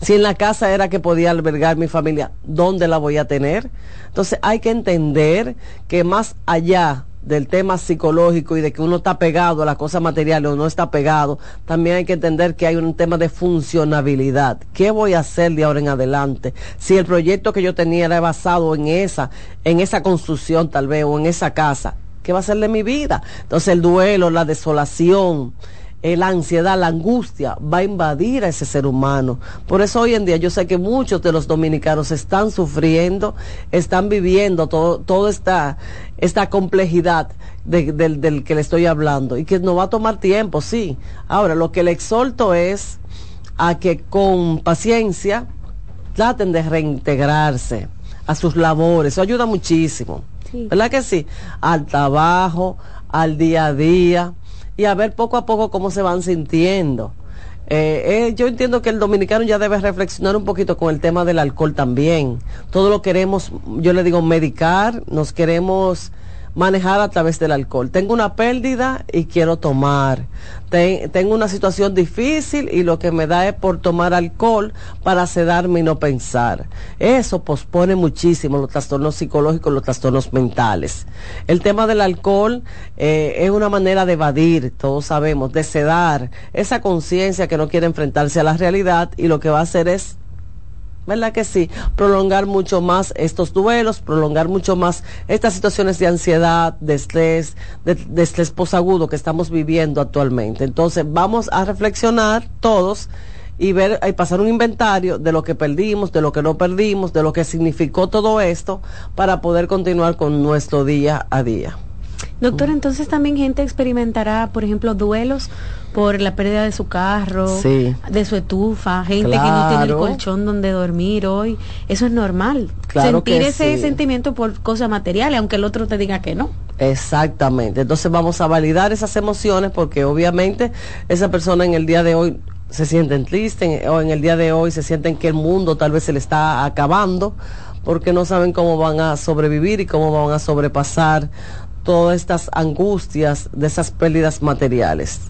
Si en la casa era que podía albergar mi familia, ¿dónde la voy a tener? Entonces hay que entender que más allá del tema psicológico y de que uno está pegado a la cosa material o no está pegado, también hay que entender que hay un tema de funcionabilidad. ¿Qué voy a hacer de ahora en adelante? Si el proyecto que yo tenía era basado en esa, en esa construcción tal vez o en esa casa, ¿qué va a ser de mi vida? Entonces el duelo, la desolación, la ansiedad, la angustia va a invadir a ese ser humano. Por eso hoy en día yo sé que muchos de los dominicanos están sufriendo, están viviendo todo, toda esta, esta complejidad del que le estoy hablando y que nos va a tomar tiempo, sí. Ahora, lo que le exhorto es a que con paciencia traten de reintegrarse a sus labores. Eso ayuda muchísimo. ¿Verdad que sí? Al trabajo, al día a día y a ver poco a poco cómo se van sintiendo. Eh, eh, yo entiendo que el dominicano ya debe reflexionar un poquito con el tema del alcohol también. Todo lo queremos, yo le digo, medicar, nos queremos manejar a través del alcohol. Tengo una pérdida y quiero tomar. tengo una situación difícil y lo que me da es por tomar alcohol para sedarme y no pensar. Eso pospone muchísimo los trastornos psicológicos, los trastornos mentales. El tema del alcohol eh, es una manera de evadir, todos sabemos, de sedar esa conciencia que no quiere enfrentarse a la realidad y lo que va a hacer es ¿Verdad que sí? Prolongar mucho más estos duelos, prolongar mucho más estas situaciones de ansiedad, de estrés, de, estrés posagudo que estamos viviendo actualmente. Entonces, vamos a reflexionar todos y ver y pasar un inventario de lo que perdimos, de lo que no perdimos, de lo que significó todo esto para poder continuar con nuestro día a día. Doctor, entonces también gente experimentará, por ejemplo, duelos por la pérdida de su carro, de su estufa, gente que no tiene el colchón donde dormir hoy. Eso es normal. Sentir ese sentimiento por cosas materiales, aunque el otro te diga que no. Exactamente. Entonces vamos a validar esas emociones porque obviamente esa persona en el día de hoy se sienten tristes o en el día de hoy se sienten que el mundo tal vez se le está acabando porque no saben cómo van a sobrevivir y cómo van a sobrepasar todas estas angustias de esas pérdidas materiales.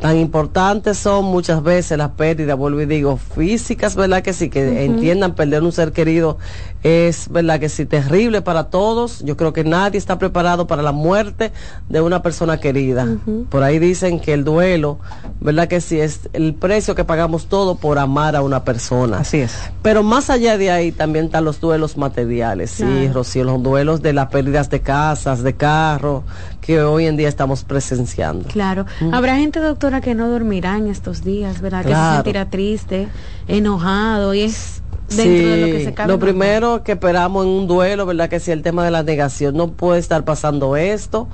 Tan importantes son muchas veces las pérdidas, vuelvo y digo, físicas, ¿verdad? Que sí, que entiendan perder un ser querido es, ¿verdad? Que sí, terrible para todos. Yo creo que nadie está preparado para la muerte de una persona querida. Por ahí dicen que el duelo, ¿verdad? Que sí, es el precio que pagamos todo por amar a una persona. Así es. Pero más allá de ahí también están los duelos materiales, sí, Rocío, los duelos de las pérdidas de casas, de carros, que hoy en día estamos presenciando. Claro. Habrá gente, que no dormirá en estos días, ¿verdad? Que se sentirá triste, enojado y es dentro de lo que se cabe. Lo primero que esperamos en un duelo, ¿verdad? Que si el tema de la negación no puede estar pasando esto,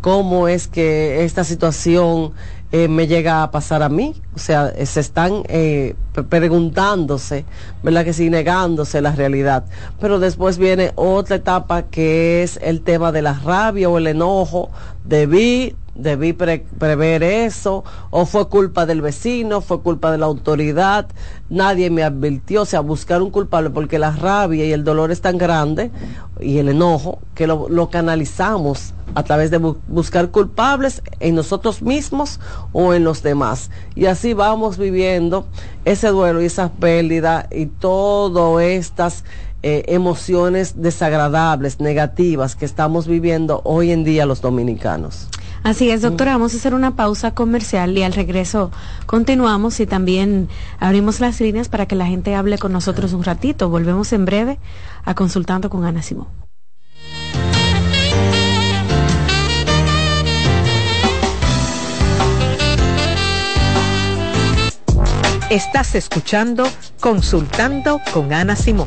cómo es que esta situación eh, me llega a pasar a mí. O sea, eh, se están eh, preguntándose, ¿verdad? Que sí, negándose la realidad. Pero después viene otra etapa que es el tema de la rabia o el enojo. Debí debí prever eso, o fue culpa del vecino, fue culpa de la autoridad, nadie me advirtió, o sea, buscar un culpable, porque la rabia y el dolor es tan grande, y el enojo, que lo, canalizamos a través de buscar culpables en nosotros mismos o en los demás. Y así vamos viviendo ese duelo y esa pérdida y todas estas eh, emociones desagradables, negativas que estamos viviendo hoy en día los dominicanos. Así es, doctora, vamos a hacer una pausa comercial y al regreso continuamos y también abrimos las líneas para que la gente hable con nosotros un ratito. Volvemos en breve a Consultando con Ana Simón. Estás escuchando Consultando con Ana Simón.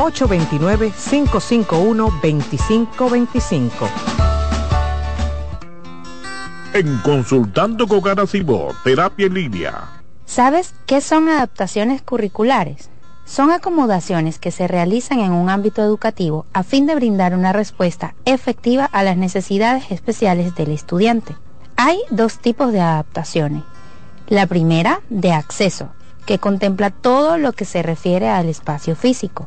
829-551-2525. En Consultando con Garacimo, Terapia en Línea. ¿Sabes qué son adaptaciones curriculares? Son acomodaciones que se realizan en un ámbito educativo a fin de brindar una respuesta efectiva a las necesidades especiales del estudiante. Hay dos tipos de adaptaciones. La primera, de acceso, que contempla todo lo que se refiere al espacio físico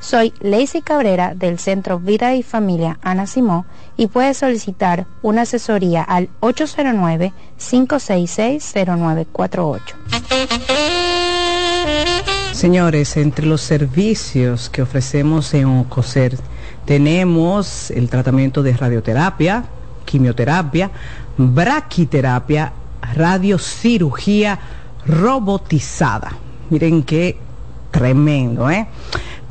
Soy Lacey Cabrera del Centro Vida y Familia Ana Simón y puedes solicitar una asesoría al 809-566-0948. Señores, entre los servicios que ofrecemos en OCOSER tenemos el tratamiento de radioterapia, quimioterapia, braquiterapia, radiocirugía robotizada. Miren qué tremendo, ¿eh?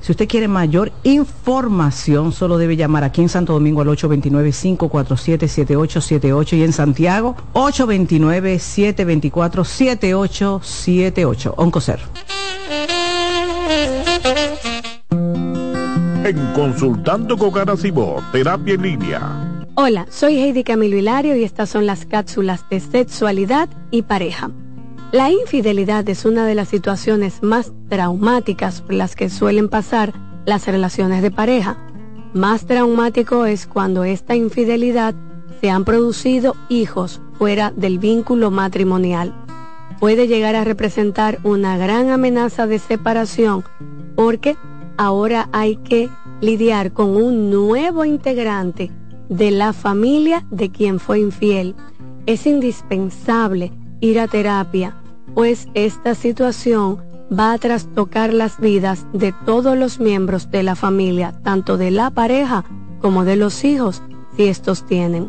Si usted quiere mayor información, solo debe llamar aquí en Santo Domingo al 829-547-7878 y en Santiago 829-724-7878. Oncocer. En Consultando con Garacimo, Terapia en Línea. Hola, soy Heidi Camilo Hilario y estas son las cápsulas de sexualidad y pareja. La infidelidad es una de las situaciones más traumáticas por las que suelen pasar las relaciones de pareja. Más traumático es cuando esta infidelidad se han producido hijos fuera del vínculo matrimonial. Puede llegar a representar una gran amenaza de separación porque ahora hay que lidiar con un nuevo integrante de la familia de quien fue infiel. Es indispensable ir a terapia, pues esta situación va a trastocar las vidas de todos los miembros de la familia, tanto de la pareja como de los hijos, si estos tienen.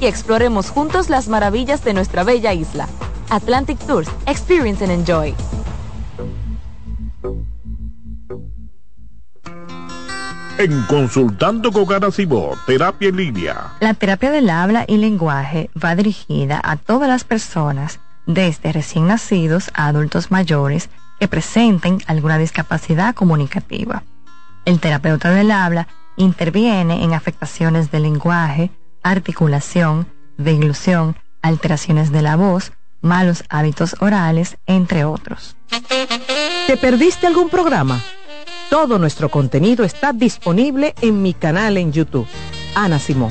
Y exploremos juntos las maravillas de nuestra bella isla. Atlantic Tours, Experience and Enjoy. En Consultando con Garacimo, Terapia en Línea. La terapia del habla y lenguaje va dirigida a todas las personas, desde recién nacidos a adultos mayores, que presenten alguna discapacidad comunicativa. El terapeuta del habla interviene en afectaciones del lenguaje, articulación, deglución, alteraciones de la voz, malos hábitos orales, entre otros. ¿Te perdiste algún programa? Todo nuestro contenido está disponible en mi canal en YouTube. Ana Simón.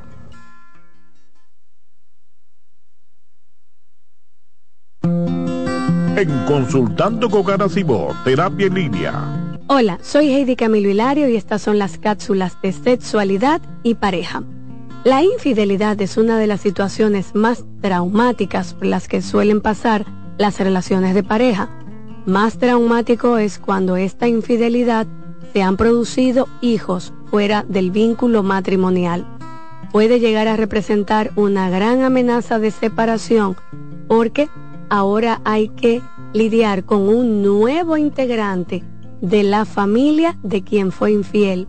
Consultando con Garacimo, Terapia en Línea. Hola, soy Heidi Camilo Hilario y estas son las cápsulas de sexualidad y pareja. La infidelidad es una de las situaciones más traumáticas por las que suelen pasar las relaciones de pareja. Más traumático es cuando esta infidelidad se han producido hijos fuera del vínculo matrimonial. Puede llegar a representar una gran amenaza de separación porque ahora hay que lidiar con un nuevo integrante de la familia de quien fue infiel.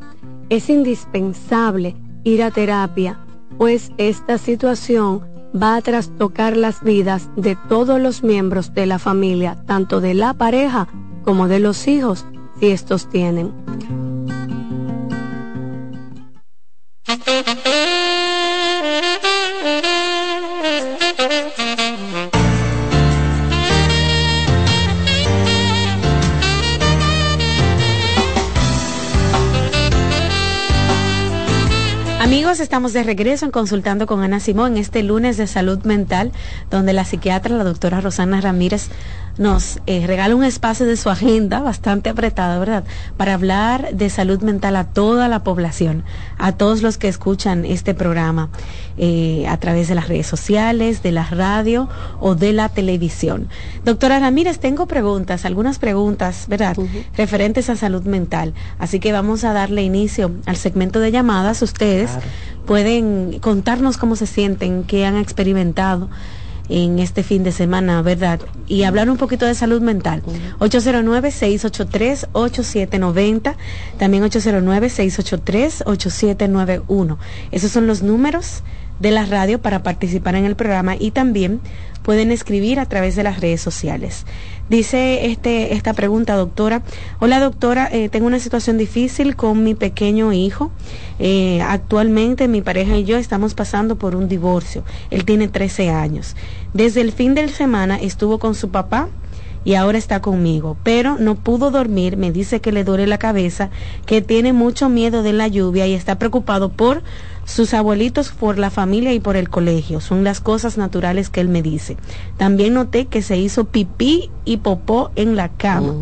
Es indispensable ir a terapia, pues esta situación va a trastocar las vidas de todos los miembros de la familia, tanto de la pareja como de los hijos, si estos tienen. Estamos de regreso en Consultando con Ana Simón este lunes de salud mental, donde la psiquiatra, la doctora Rosana Ramírez, nos eh, regala un espacio de su agenda bastante apretado, ¿verdad? Para hablar de salud mental a toda la población, a todos los que escuchan este programa eh, a través de las redes sociales, de la radio o de la televisión. Doctora Ramírez, tengo preguntas, algunas preguntas, ¿verdad? Referentes a salud mental. Así que vamos a darle inicio al segmento de llamadas. Ustedes pueden contarnos cómo se sienten, qué han experimentado en este fin de semana, ¿verdad? Y hablar un poquito de salud mental. 809-683-8790, también 809-683-8791. Esos son los números de la radio para participar en el programa y también pueden escribir a través de las redes sociales. Dice este, esta pregunta, doctora. Hola, doctora. Eh, tengo una situación difícil con mi pequeño hijo. Eh, actualmente mi pareja y yo estamos pasando por un divorcio. Él tiene 13 años. Desde el fin de semana estuvo con su papá y ahora está conmigo, pero no pudo dormir, me dice que le duele la cabeza, que tiene mucho miedo de la lluvia y está preocupado por sus abuelitos, por la familia y por el colegio. Son las cosas naturales que él me dice. También noté que se hizo pipí y popó en la cama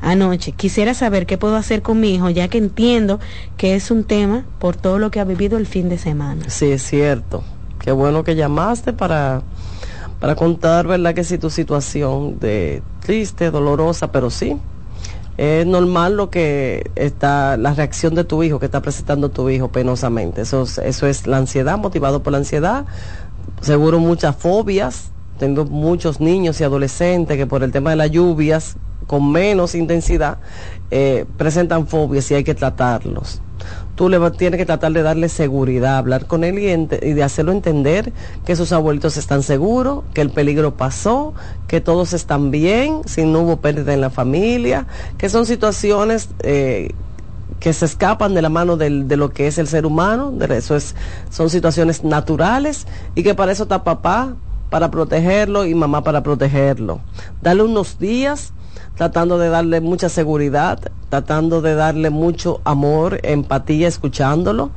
anoche. Quisiera saber qué puedo hacer con mi hijo, ya que entiendo que es un tema por todo lo que ha vivido el fin de semana. Sí, es cierto. Qué bueno que llamaste para para contar, ¿verdad? Que si tu situación de triste, dolorosa, pero sí, es normal lo que está, la reacción de tu hijo, que está presentando tu hijo penosamente. Eso, eso es la ansiedad, motivado por la ansiedad. Seguro muchas fobias. Tengo muchos niños y adolescentes que por el tema de las lluvias, con menos intensidad, eh, presentan fobias y hay que tratarlos tú le tienes que tratar de darle seguridad, hablar con él y, de hacerlo entender que sus abuelitos están seguros, que el peligro pasó, que todos están bien, si no hubo pérdida en la familia, que son situaciones eh, que se escapan de la mano de lo que es el ser humano, de eso es, son situaciones naturales y que para eso está papá, para protegerlo y mamá para protegerlo. Dale unos días tratando de darle mucha seguridad, tratando de darle mucho amor, empatía, escuchándolo.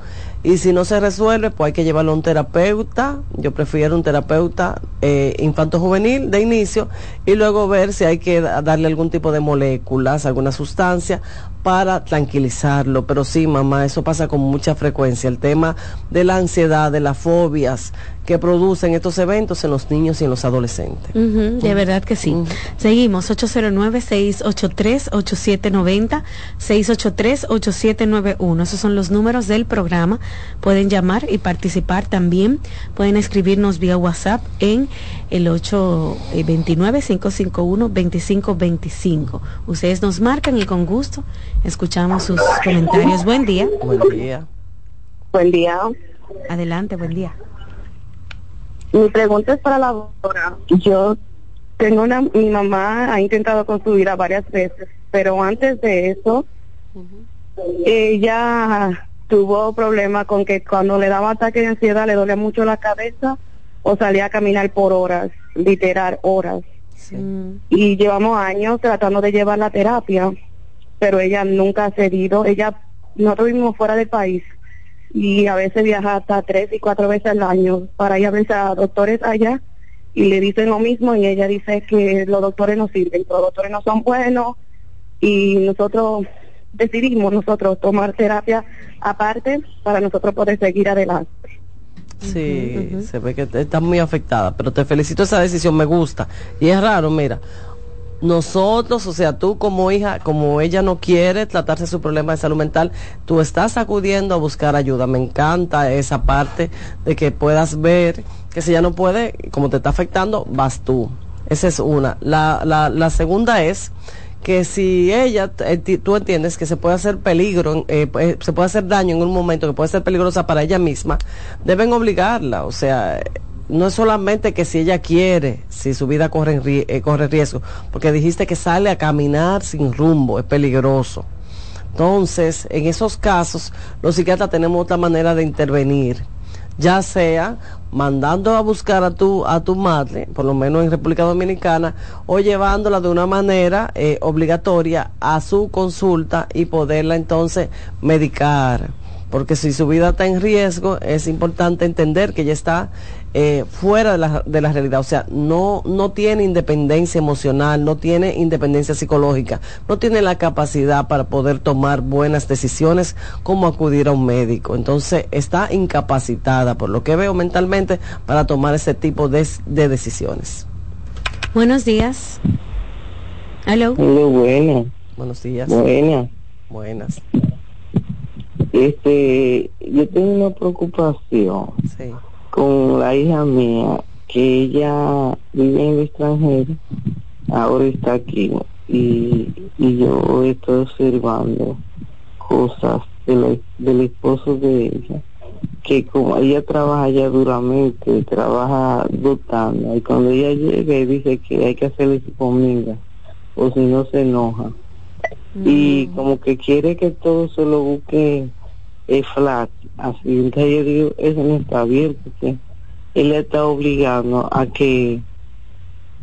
Y si no se resuelve, pues hay que llevarlo a un terapeuta. Yo prefiero un terapeuta eh, infanto-juvenil de inicio y luego ver si hay que darle algún tipo de moléculas, alguna sustancia para tranquilizarlo. Pero sí, mamá, eso pasa con mucha frecuencia. El tema de la ansiedad, de las fobias, que producen estos eventos en los niños y en los adolescentes. de verdad que sí. Seguimos, 809-683-8790, 683-8791. Esos son los números del programa. Pueden llamar y participar también. Pueden escribirnos vía WhatsApp en el 829-551-2525. Ustedes nos marcan y con gusto escuchamos sus comentarios. Buen día. Buen día. Buen día. Adelante, buen día. Mi pregunta es para la doctora. Yo tengo una, mi mamá ha intentado construirla varias veces, pero antes de eso, ella tuvo problemas con que cuando le daba ataque de ansiedad le dolía mucho la cabeza o salía a caminar por horas, literal horas. Y llevamos años tratando de llevar la terapia, pero ella nunca ha cedido. Ella, nosotros vivimos fuera del país y a veces viaja hasta tres y cuatro veces al año para ir a ver a doctores allá y le dicen lo mismo y ella dice que los doctores no sirven, los doctores no son buenos y nosotros decidimos nosotros tomar terapia aparte para nosotros poder seguir adelante. Sí, se ve que está muy afectada, pero te felicito esa decisión, me gusta. Y es raro, mira, nosotros, o sea, tú como hija, como ella no quiere tratarse su problema de salud mental, tú estás acudiendo a buscar ayuda. Me encanta esa parte de que puedas ver que si ella no puede, como te está afectando, vas tú. Esa es una. La, la, la segunda es que si ella, eh, tú entiendes que se puede hacer peligro, eh, eh, se puede hacer daño en un momento que puede ser peligrosa para ella misma, deben obligarla. O sea, no es solamente que si ella quiere, si su vida corre, eh, corre riesgo, porque dijiste que sale a caminar sin rumbo, es peligroso. Entonces, en esos casos, los psiquiatras tenemos otra manera de intervenir, ya sea mandando a buscar a tu, a tu madre, por lo menos en República Dominicana, o llevándola de una manera eh, obligatoria a su consulta y poderla entonces medicar porque si su vida está en riesgo, es importante entender que ella está eh, fuera de la, de la, realidad, o sea, no, no tiene independencia emocional, no tiene independencia psicológica, no tiene la capacidad para poder tomar buenas decisiones como acudir a un médico. Entonces, está incapacitada, por lo que veo mentalmente, para tomar ese tipo de, de decisiones. Buenos días. Aló. Hola, Buenos días. Buenas. Buenas. Este, yo tengo una preocupación. Sí con la hija mía, que ella vive en el extranjero, ahora está aquí y, y yo estoy observando cosas del esposo de ella, que como ella trabaja ya duramente, trabaja dotando, y cuando ella llega y dice que hay que hacerle su comida, o si no se enoja. Y como que quiere que todo se lo busque es flat. Así, entonces yo digo, eso no está bien porque él está obligando a que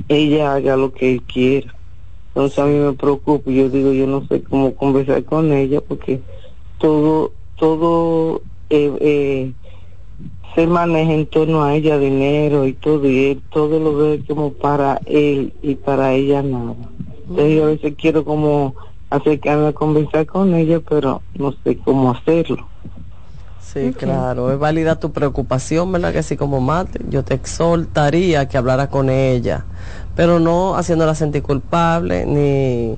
ella haga lo que él quiera. Entonces a mí me preocupa, yo digo, yo no sé cómo conversar con ella porque todo, todo eh, eh, se maneja en torno a ella, dinero y todo, y él todo lo ve como para él y para ella nada. Entonces yo a veces quiero como acercarme a conversar con ella, pero no sé cómo hacerlo. Sí, claro, es válida tu preocupación, ¿verdad? Que así como mate, yo te exhortaría que hablara con ella, pero no haciéndola sentir culpable, ni,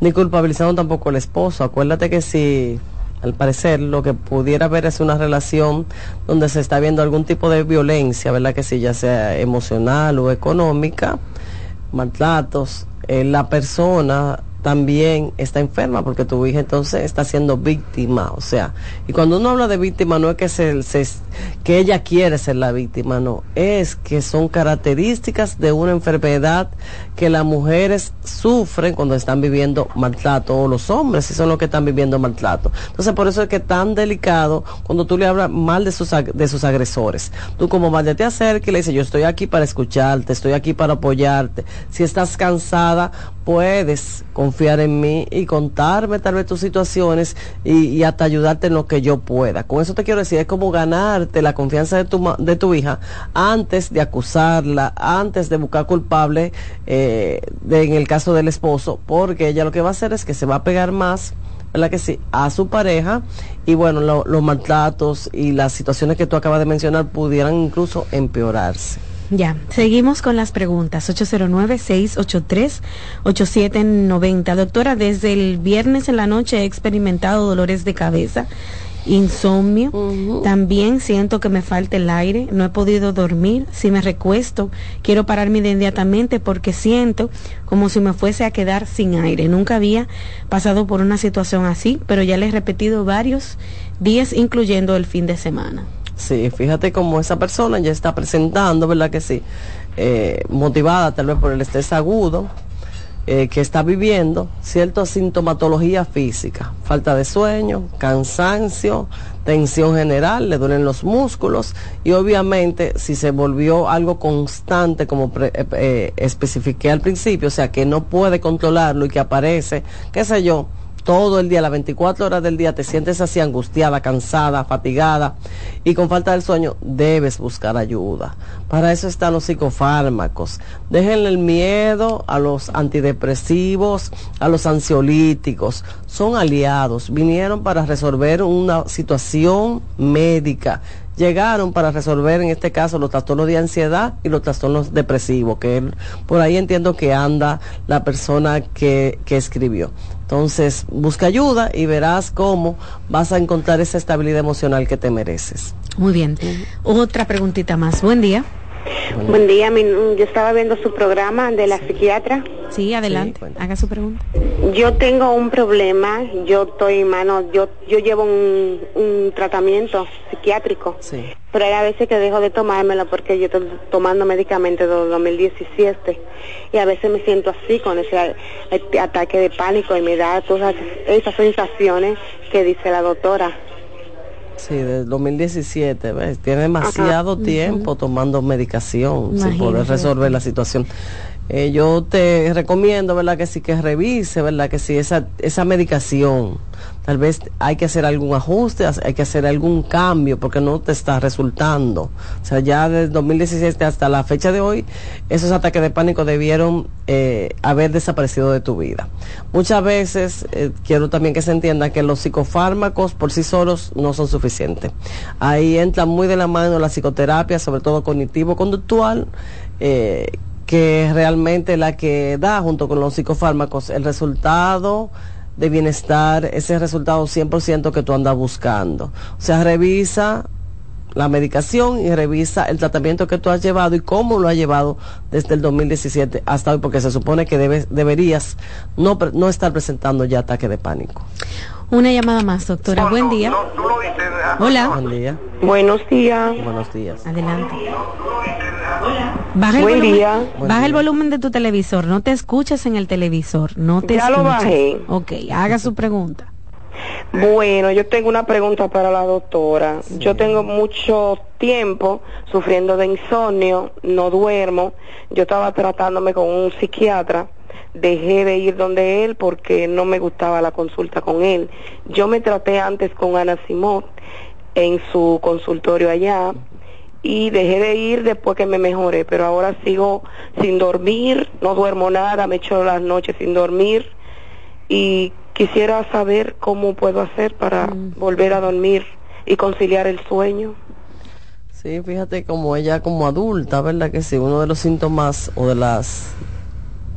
ni culpabilizando tampoco al esposo. Acuérdate que si, al parecer, lo que pudiera haber es una relación donde se está viendo algún tipo de violencia, ¿verdad? Que si ya sea emocional o económica, maltratos, eh, la persona también está enferma porque tu hija entonces está siendo víctima, o sea, y cuando uno habla de víctima no es que se, que ella quiere ser la víctima, no, es que son características de una enfermedad que las mujeres sufren cuando están viviendo maltrato o los hombres si son los que están viviendo maltrato. Entonces por eso es que es tan delicado cuando tú le hablas mal de sus de sus agresores. Tú como madre te acerques y le dices, "Yo estoy aquí para escucharte, estoy aquí para apoyarte. Si estás cansada, puedes confiar en mí y contarme tal vez tus situaciones y, hasta ayudarte en lo que yo pueda. Con eso te quiero decir, es como ganarte la confianza de tu, de tu hija antes de acusarla, antes de buscar culpable eh, en el caso del esposo, porque ella lo que va a hacer es que se va a pegar más. ¿verdad que sí? A su pareja y bueno, los maltratos y las situaciones que tú acabas de mencionar pudieran incluso empeorarse. Ya, seguimos con las preguntas. 809-683-8790. Doctora, desde el viernes en la noche he experimentado dolores de cabeza, insomnio. También siento que me falta el aire. No he podido dormir. Si me recuesto, quiero pararme inmediatamente porque siento como si me fuese a quedar sin aire. Nunca había pasado por una situación así, pero ya le he repetido varios días, incluyendo el fin de semana. Sí, fíjate cómo esa persona ya está presentando, ¿verdad que sí? Eh, motivada tal vez por el estrés agudo eh, que está viviendo, cierta sintomatología física, falta de sueño, cansancio, tensión general, le duelen los músculos y obviamente si se volvió algo constante como eh, especifiqué al principio, o sea que no puede controlarlo y que aparece, qué sé yo, todo el día, las 24 horas del día, te sientes así angustiada, cansada, fatigada y con falta del sueño, debes buscar ayuda. Para eso están los psicofármacos. Déjenle el miedo a los antidepresivos, a los ansiolíticos. Son aliados. Vinieron para resolver una situación médica llegaron para resolver en este caso los trastornos de ansiedad y los trastornos depresivos, que por ahí entiendo que anda la persona que, que escribió. Entonces, busca ayuda y verás cómo vas a encontrar esa estabilidad emocional que te mereces. Muy bien. Otra preguntita más. Buen día. Buen día, yo estaba viendo su programa de la psiquiatra. Sí, adelante, haga su pregunta. Yo tengo un problema, yo estoy, mano, yo yo llevo un, un tratamiento psiquiátrico, sí. pero hay a veces que dejo de tomármelo porque yo estoy tomando medicamentos desde 2017 y a veces me siento así con ese ataque de pánico y me da todas esas sensaciones que dice la doctora. Sí, del 2017, ¿ves? Tiene demasiado tiempo tomando medicación sin poder resolver la situación. Eh, yo te recomiendo, ¿verdad? Que sí que revise, ¿verdad? Que sí esa, esa medicación tal vez hay que hacer algún ajuste, hay que hacer algún cambio porque no te está resultando. O sea, ya desde 2017 hasta la fecha de hoy, esos ataques de pánico debieron eh, haber desaparecido de tu vida. Muchas veces eh, quiero también que se entienda que los psicofármacos por sí solos no son suficientes. Ahí entra muy de la mano la psicoterapia, sobre todo cognitivo-conductual. Eh, que es realmente la que da junto con los psicofármacos el resultado de bienestar, ese resultado 100% que tú andas buscando. O sea, revisa la medicación y revisa el tratamiento que tú has llevado y cómo lo has llevado desde el 2017 hasta hoy, porque se supone que debes, deberías no, no estar presentando ya ataque de pánico. Una llamada más, doctora. Buen día. Hola. Buen día. Buenos días. Buenos días. Adelante. Baja el, Buen volumen, día. baja el volumen de tu televisor, no te escuches en el televisor, no te Ya lo escuches. bajé. Ok, haga su pregunta. Bueno, yo tengo una pregunta para la doctora. Yo tengo mucho tiempo sufriendo de insomnio, no duermo. Yo estaba tratándome con un psiquiatra. Dejé de ir donde él porque no me gustaba la consulta con él. Yo me traté antes con Ana Simón en su consultorio allá y dejé de ir después que me mejoré, pero ahora sigo sin dormir, no duermo nada, me echo las noches sin dormir y quisiera saber cómo puedo hacer para volver a dormir y conciliar el sueño. Sí, fíjate como ella como adulta, ¿verdad? Que sí, uno de los síntomas o de las,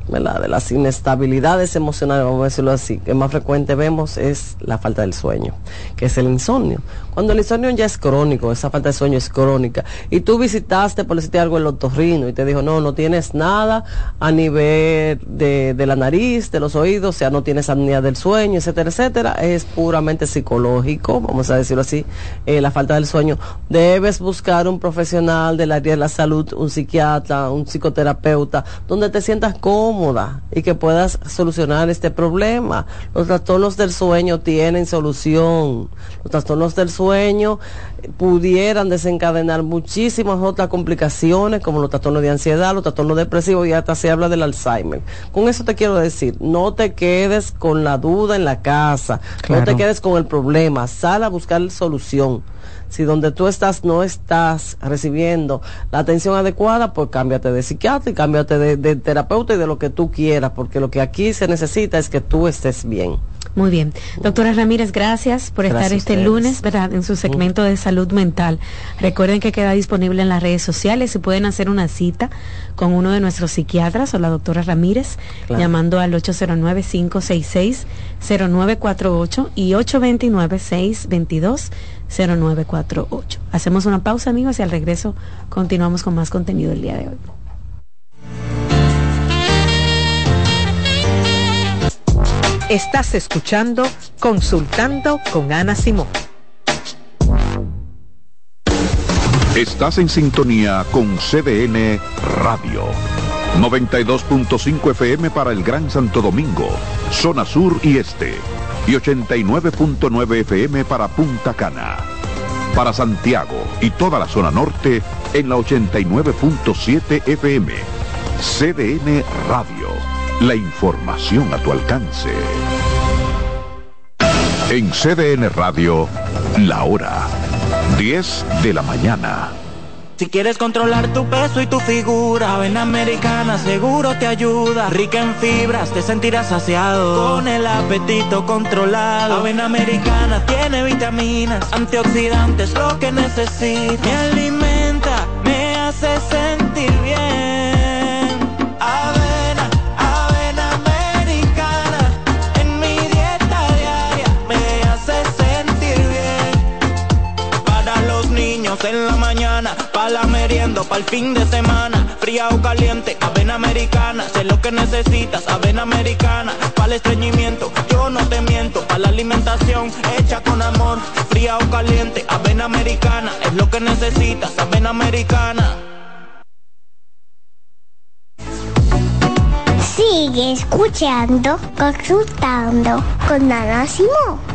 De las inestabilidades emocionales, vamos a decirlo así, que más frecuente vemos es la falta del sueño, que es el insomnio. Cuando el insomnio ya es crónico, esa falta de sueño es crónica, y tú visitaste, por decirte algo, el otorrino y te dijo, no, no tienes nada a nivel de, de la nariz, de los oídos, o sea, no tienes apnea del sueño, etcétera, etcétera, es puramente psicológico, vamos a decirlo así, eh, la falta del sueño. Debes buscar un profesional del área de la salud, un psiquiatra, un psicoterapeuta, donde te sientas cómoda y que puedas solucionar este problema. Los trastornos del sueño tienen solución. Los trastornos del sueño pudieran desencadenar muchísimas otras complicaciones como los trastornos de ansiedad, los trastornos depresivos y hasta se habla del Alzheimer. Con eso te quiero decir, no te quedes con la duda en la casa, no te quedes con el problema, sal a buscar solución. Si donde tú estás no estás recibiendo la atención adecuada, pues cámbiate de psiquiatra y cámbiate de, de terapeuta y de lo que tú quieras, porque lo que aquí se necesita es que tú estés bien. Muy bien. Doctora Ramírez, gracias por estar Gracias este lunes, ¿verdad? En su segmento de salud mental. Recuerden que queda disponible en las redes sociales y pueden hacer una cita con uno de nuestros psiquiatras o la doctora Ramírez, Claro. llamando al 809-566-0948 y 829-622-0948. Hacemos una pausa, amigos, y al regreso continuamos con más contenido el día de hoy. Estás escuchando Consultando con Ana Simón. Estás en sintonía con CDN Radio. 92.5 FM para el Gran Santo Domingo, zona sur y este. Y 89.9 FM para Punta Cana. Para Santiago y toda la zona norte en la 89.7 FM. CDN Radio. La información a tu alcance. En CDN Radio, la hora 10 de la mañana. Si quieres controlar tu peso y tu figura, Avena Americana seguro te ayuda. Rica en fibras, te sentirás saciado. Con el apetito controlado. Avena Americana tiene vitaminas, antioxidantes, lo que necesitas. Me alimenta, me hace sentir bien. Avena, avena americana. En mi dieta diaria me hace sentir bien. Para los niños en la mañana, para la merienda, el fin de semana, fría o caliente, avena americana, sé lo que necesitas, avena americana, para el estreñimiento, yo no te miento, para la alimentación hecha con amor, fría o caliente, avena americana, es lo que necesitas, avena americana. Sigue escuchando, consultando con Ana Simón.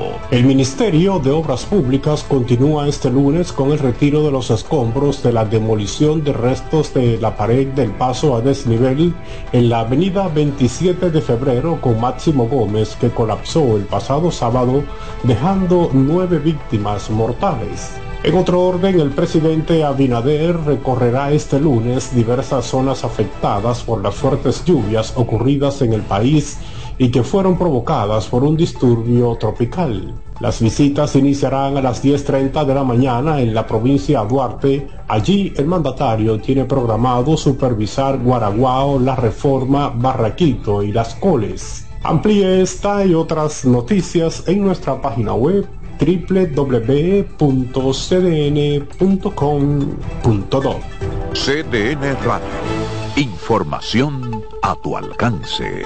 El Ministerio de Obras Públicas continúa este lunes con el retiro de los escombros de la demolición de restos de la pared del paso a desnivel en la avenida 27 de febrero con Máximo Gómez que colapsó el pasado sábado dejando nueve víctimas mortales. En otro orden, el presidente Abinader recorrerá este lunes diversas zonas afectadas por las fuertes lluvias ocurridas en el país y que fueron provocadas por un disturbio tropical. Las visitas iniciarán a las 10.30 de la mañana en la provincia de Duarte. Allí el mandatario tiene programado supervisar Guaraguao, La Reforma, Barraquito y Las Coles. Amplíe esta y otras noticias en nuestra página web www.cdn.com.do. CDN Radio. Información a tu alcance.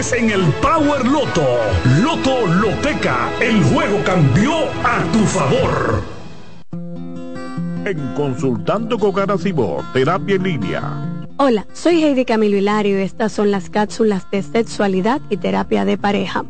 en el Power Loto. Loto Loteca, el juego cambió a tu favor. En Consultando con Garacimo, terapia en línea. Hola, soy Heidi Camilo Hilario y estas son las cápsulas de sexualidad y terapia de pareja.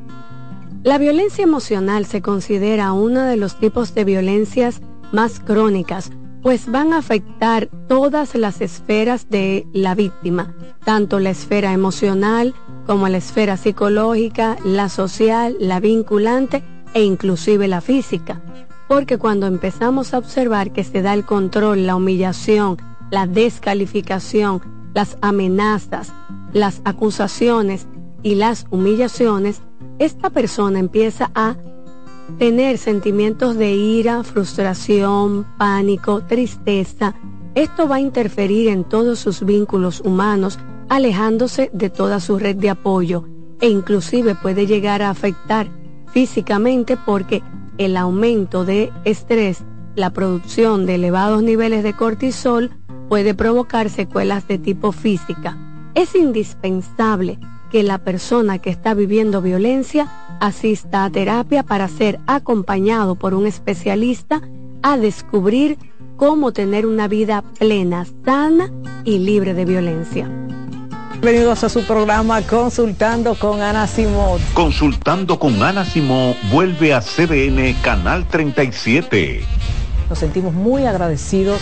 La violencia emocional se considera uno de los tipos de violencias más crónicas, pues van a afectar todas las esferas de la víctima, tanto la esfera emocional, como la esfera psicológica, la social, la vinculante e inclusive la física. Porque cuando empezamos a observar que se da el control, la humillación, la descalificación, las amenazas, las acusaciones y las humillaciones, esta persona empieza a tener sentimientos de ira, frustración, pánico, tristeza. Esto va a interferir en todos sus vínculos humanos alejándose de toda su red de apoyo e inclusive puede llegar a afectar físicamente porque el aumento de estrés, la producción de elevados niveles de cortisol puede provocar secuelas de tipo física. Es indispensable que la persona que está viviendo violencia asista a terapia para ser acompañado por un especialista a descubrir cómo tener una vida plena, sana y libre de violencia. Bienvenidos a su programa Consultando con Ana Simón. Consultando con Ana Simón vuelve a CDN Canal 37. Nos sentimos muy agradecidos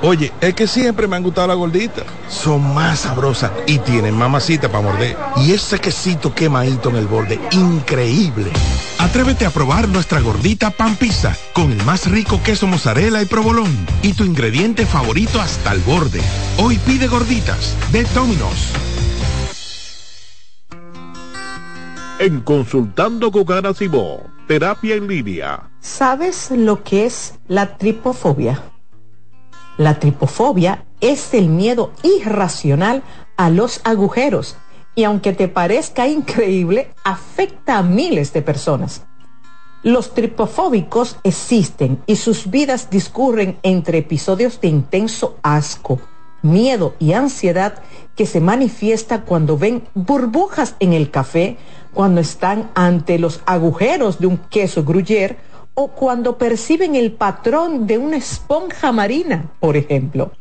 Oye, es que siempre me han gustado las gorditas. Son más sabrosas y tienen mamacita para morder. Y ese quesito quemadito en el borde, increíble. Atrévete a probar nuestra gordita pan pizza con el más rico queso mozzarella y provolón y tu ingrediente favorito hasta el borde. Hoy pide gorditas de Domino's. En Consultando con Ana Simó, terapia en línea. ¿Sabes lo que es la tripofobia? La tripofobia es el miedo irracional a los agujeros y aunque te parezca increíble, afecta a miles de personas. Los tripofóbicos existen y sus vidas discurren entre episodios de intenso asco, miedo y ansiedad que se manifiesta cuando ven burbujas en el café, cuando están ante los agujeros de un queso gruyere o cuando perciben el patrón de una esponja marina, por ejemplo.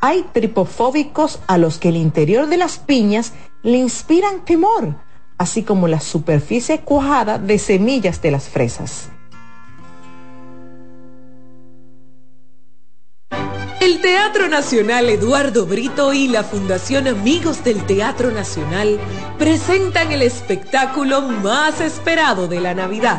Hay tripofóbicos a los que el interior de las piñas le inspiran temor, así como la superficie cuajada de semillas de las fresas. El Teatro Nacional Eduardo Brito y la Fundación Amigos del Teatro Nacional presentan el espectáculo más esperado de la Navidad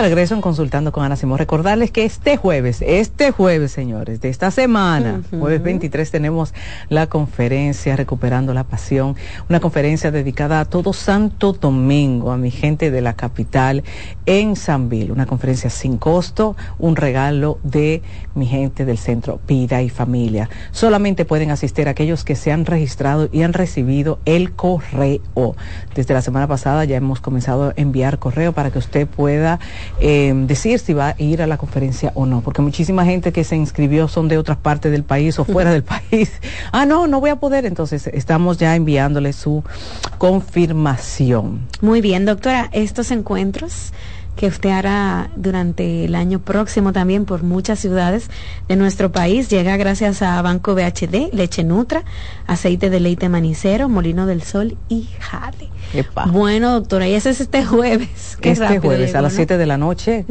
De regreso en Consultando con Ana Simón. Recordarles que este jueves, este jueves, señores, de esta semana, jueves 23, tenemos la conferencia Recuperando la Pasión, una conferencia dedicada a todo Santo Domingo, a mi gente de la capital en Sanville, una conferencia sin costo, un regalo de mi gente del centro Vida y Familia. Solamente pueden asistir aquellos que se han registrado y han recibido el correo. Desde la semana pasada ya hemos comenzado a enviar correo para que usted pueda eh, decir si va a ir a la conferencia o no, porque muchísima gente que se inscribió son de otras partes del país o fuera del país. Ah, no, no voy a poder, entonces estamos ya enviándole su confirmación. Muy bien, doctora, estos encuentros que usted hará durante el año próximo también por muchas ciudades de nuestro país. Llega gracias a Banco BHD, Leche Nutra, Aceite de Leite Manicero, Molino del Sol y Jade. Bueno, doctora, y ese es este jueves. este jueves a las 7 de la noche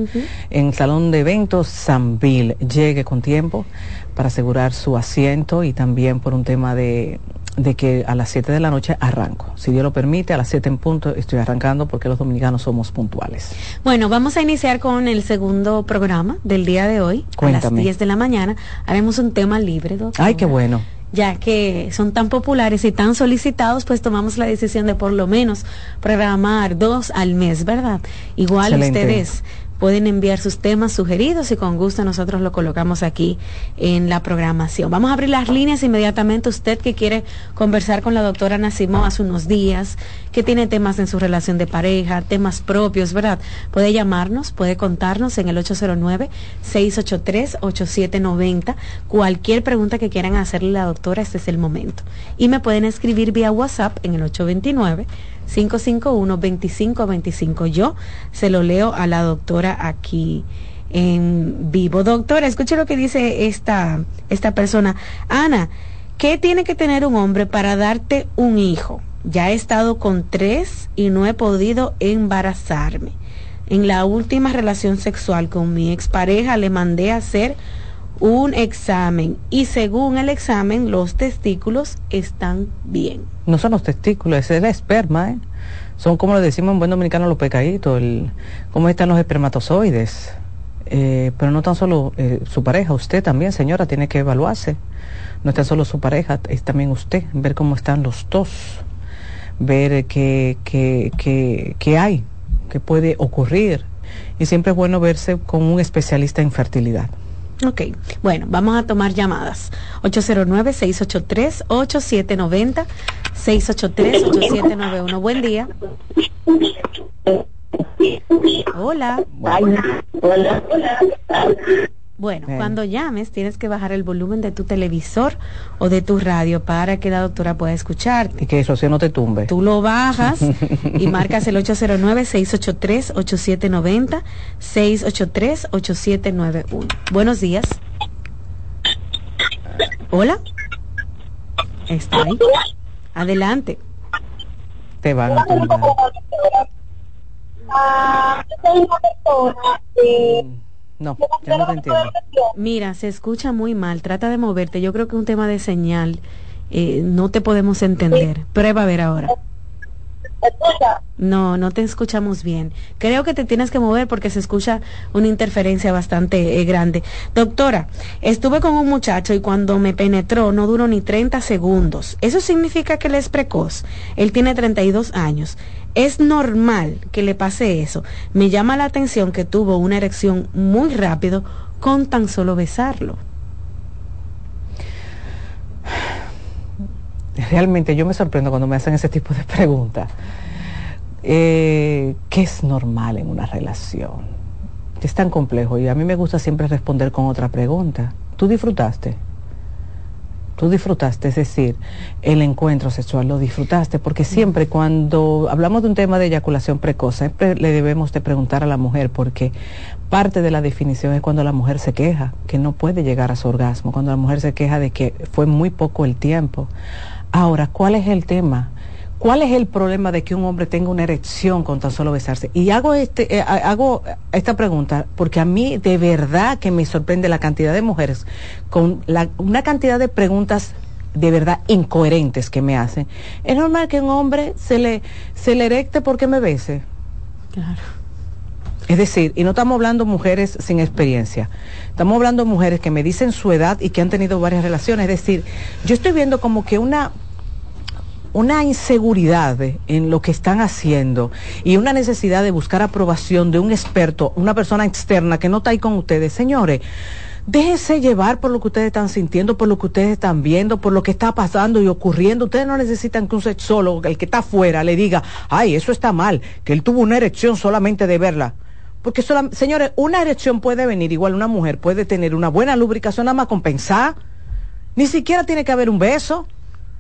en Salón de Eventos Sanville. Llegue con tiempo para asegurar su asiento y también por un tema de, de que a las 7 de la noche arranco. Si Dios lo permite, a las 7 en punto estoy arrancando porque los dominicanos somos puntuales. Bueno, vamos a iniciar con el segundo programa del día de hoy. Cuéntame. A las 10 de la mañana haremos un tema libre, doctora. Ay, qué bueno ya que son tan populares y tan solicitados, pues tomamos la decisión de por lo menos programar dos al mes, ¿verdad? Igual ustedes pueden enviar sus temas sugeridos y con gusto nosotros lo colocamos aquí en la programación. Vamos a abrir las líneas inmediatamente. Usted que quiere conversar con la doctora Nacimo hace unos días, que tiene temas en su relación de pareja, temas propios, ¿verdad? Puede llamarnos, puede contarnos en el 809-683-8790. Cualquier pregunta que quieran hacerle a la doctora, este es el momento. Y me pueden escribir vía WhatsApp en el 829. 551-2525. Yo se lo leo a la doctora aquí en vivo. Doctora, escuche lo que dice esta, esta persona. Ana, ¿qué tiene que tener un hombre para darte un hijo? Ya he estado con tres y no he podido embarazarme. En la última relación sexual con mi expareja le mandé a hacer un examen y según el examen los testículos están bien. No son los testículos, es el esperma, ¿eh? Son como le decimos en buen dominicano los pecaditos, el, cómo están los espermatozoides. Eh, pero no tan solo eh, su pareja, usted también, señora, tiene que evaluarse. No tan solo su pareja, es también usted, ver cómo están los dos, ver qué, qué, qué, qué hay, qué puede ocurrir y siempre es bueno verse con un especialista en fertilidad. Ok, bueno, vamos a tomar llamadas. 809-683-8790, 683-8791. Buen día. Hola. Hola. Hola. Bueno, cuando llames tienes que bajar el volumen de tu televisor o de tu radio para que la doctora pueda escucharte. Y que eso no te tumbe. Tú lo bajas y marcas el 809-683-8790, 683-8791. Buenos días. Hola. ¿Está ahí? Adelante. Te van a tumbar. No, ya no te entiendo. Mira, se escucha muy mal. Trata de moverte. Yo creo que es un tema de señal. Eh, no te podemos entender. Prueba a ver ahora. No, no te escuchamos bien. Creo que te tienes que mover porque se escucha una interferencia bastante eh, grande. Doctora, estuve con un muchacho y cuando me penetró no duró ni 30 segundos. ¿Eso significa que él es precoz? Él tiene 32 años. Es normal que le pase eso. Me llama la atención que tuvo una erección muy rápido con tan solo besarlo. Realmente yo me sorprendo cuando me hacen ese tipo de preguntas. Eh, ¿Qué es normal en una relación? Es tan complejo y a mí me gusta siempre responder con otra pregunta. ¿Tú disfrutaste? tú disfrutaste, es decir, el encuentro sexual lo disfrutaste, porque siempre cuando hablamos de un tema de eyaculación precoz, siempre le debemos de preguntar a la mujer, porque parte de la definición es cuando la mujer se queja, que no puede llegar a su orgasmo, cuando la mujer se queja de que fue muy poco el tiempo. Ahora, ¿cuál es el tema? ¿Cuál es el problema de que un hombre tenga una erección con tan solo besarse? Y hago, este, eh, hago esta pregunta porque a mí de verdad que me sorprende la cantidad de mujeres con una cantidad de preguntas de verdad incoherentes que me hacen. ¿Es normal que un hombre se le, se le erecte porque me bese? Claro. Es decir, y no estamos hablando mujeres sin experiencia, estamos hablando mujeres que me dicen su edad y que han tenido varias relaciones. Es decir, yo estoy viendo como que una una inseguridad en lo que están haciendo y una necesidad de buscar aprobación de un experto, una persona externa que no está ahí con ustedes, señores. Déjense llevar por lo que ustedes están sintiendo, por lo que ustedes están viendo, por lo que está pasando y ocurriendo. Ustedes no necesitan que un sexólogo, el que está afuera, le diga, ay, eso está mal, que él tuvo una erección solamente de verla. Porque, señores, una erección puede venir, igual una mujer puede tener una buena lubricación, nada más compensar. Ni siquiera tiene que haber un beso.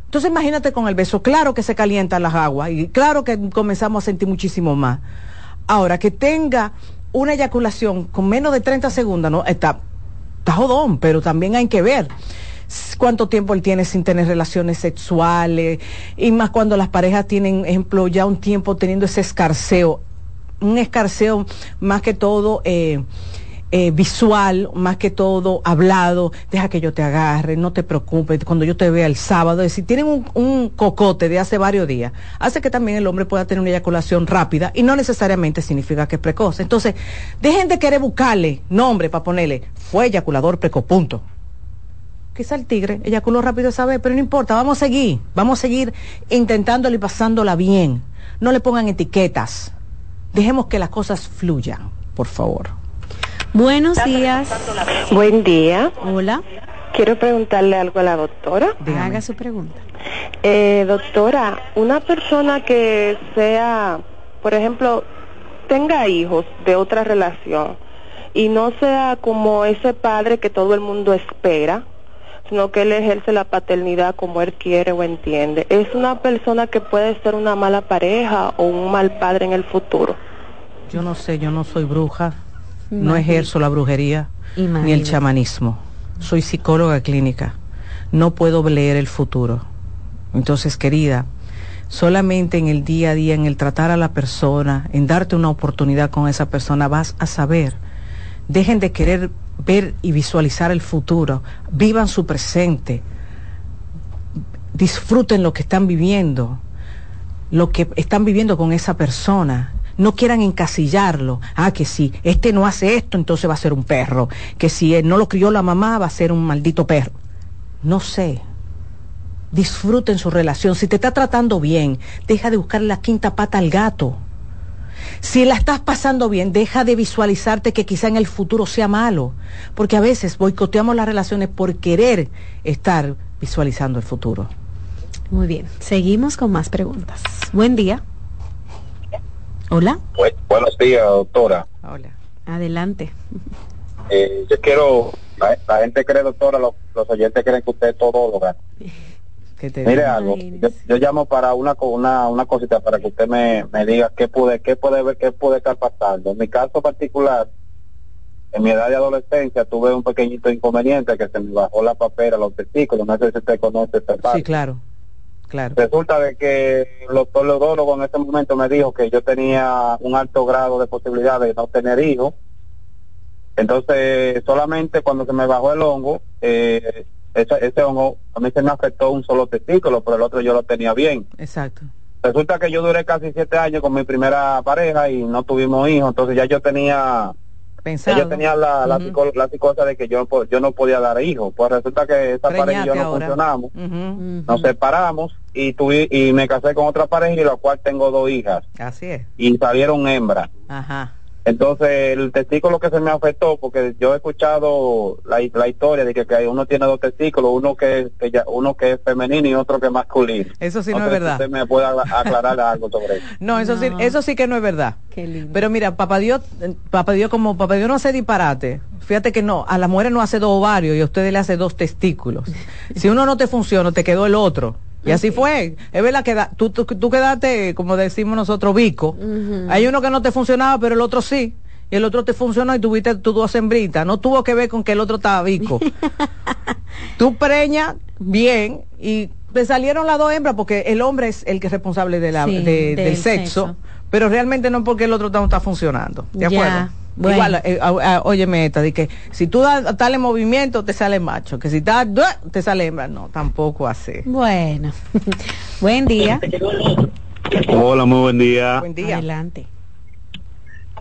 Entonces imagínate con el beso, claro que se calientan las aguas y claro que comenzamos a sentir muchísimo más. Ahora, que tenga una eyaculación con menos de 30 segundos, ¿no? Está, está jodón, pero también hay que ver cuánto tiempo él tiene sin tener relaciones sexuales y más cuando las parejas tienen, ejemplo, ya un tiempo teniendo ese escarceo, un escarceo más que todo... Eh, eh, visual, más que todo hablado, deja que yo te agarre, no te preocupes, cuando yo te vea el sábado, si tienen un, cocote de hace varios días, hace que también el hombre pueda tener una eyaculación rápida y no necesariamente significa que es precoz. Entonces, dejen de querer buscarle nombre para ponerle, fue eyaculador precoz, punto. Quizá el tigre eyaculó rápido esa vez, pero no importa, vamos a seguir, vamos a seguir intentándole y pasándola bien. No le pongan etiquetas. Dejemos que las cosas fluyan, por favor. Buenos días. Buen día. Hola. Quiero preguntarle algo a la doctora. Haga su pregunta. Eh, doctora, una persona que sea, por ejemplo, tenga hijos de otra relación y no sea como ese padre que todo el mundo espera, sino que él ejerce la paternidad como él quiere o entiende. ¿Es una persona que puede ser una mala pareja o un mal padre en el futuro? Yo no sé, yo no soy bruja, no ejerzo la brujería ni el chamanismo. Soy psicóloga clínica. No puedo leer el futuro. Entonces, querida, solamente en el día a día, en el tratar a la persona, en darte una oportunidad con esa persona, vas a saber. Dejen de querer ver y visualizar el futuro. Vivan su presente. Disfruten lo que están viviendo, lo que están viviendo con esa persona no quieran encasillarlo. Ah, que si este no hace esto, entonces va a ser un perro. Que si él no lo crió la mamá, va a ser un maldito perro. No sé. Disfruten su relación. Si te está tratando bien, deja de buscar la quinta pata al gato. Si la estás pasando bien, deja de visualizarte que quizá en el futuro sea malo, porque a veces boicoteamos las relaciones por querer estar visualizando el futuro. Muy bien, seguimos con más preguntas. Buen día. Hola. buenos días, doctora. Hola. Adelante. Eh, yo quiero, la, gente cree, doctora, los, oyentes creen que usted es todóloga. Mire algo, yo, llamo para una, una una cosita para que usted me, me diga qué puede qué puede ver qué puede estar pasando. En mi caso particular, en mi edad de adolescencia tuve un pequeñito inconveniente que se me bajó la papera, los testículos, no sé si usted conoce esta parte. Sí, claro. Claro. Resulta de que el doctor Leodólogo en ese momento me dijo que yo tenía un alto grado de posibilidad de no tener hijos. Entonces, solamente cuando se me bajó el hongo, eh, ese, hongo a mí se me afectó un solo testículo, pero el otro yo lo tenía bien. Exacto. Resulta que yo duré casi siete años con mi primera pareja y no tuvimos hijos, entonces ya yo tenía Pensado. ella tenía la, la, psicosa de que yo, yo no podía dar hijos. Pues resulta que esa pareja y yo no funcionamos. Nos separamos y, tuve, y me casé con otra pareja y la cual tengo dos hijas. Así es. Y salieron hembras. Ajá. Entonces, el testículo que se me afectó, porque yo he escuchado la, la historia de que, que, uno tiene dos testículos, uno que, que ya, uno que es femenino y otro que es masculino. Eso sí no, es verdad. usted me puede aclarar algo sobre eso. No, eso sí, eso sí que no es verdad. Pero mira, papá Dios, papá Dios como papá Dios no hace disparate. Fíjate que no, a las mujeres no hace dos ovarios y a ustedes le hace dos testículos. si uno no te funciona, te quedó el otro. Y así fue. Es verdad que tú, tú, quedaste, como decimos nosotros, bico. Hay uno que no te funcionaba, pero el otro sí. Y el otro te funcionó y tuviste tus dos hembritas. No tuvo que ver con que el otro estaba bico. tú preña bien y te salieron las dos hembras porque el hombre es el que es responsable de la, del, sexo, pero realmente no porque el otro no está funcionando. ¿De acuerdo? Igual, eh, oye meta, de que si tú das tal movimiento te sale macho, que si das te sale hembra, no, tampoco así. Bueno, buen día. Hola, muy buen día. Buen día. Adelante.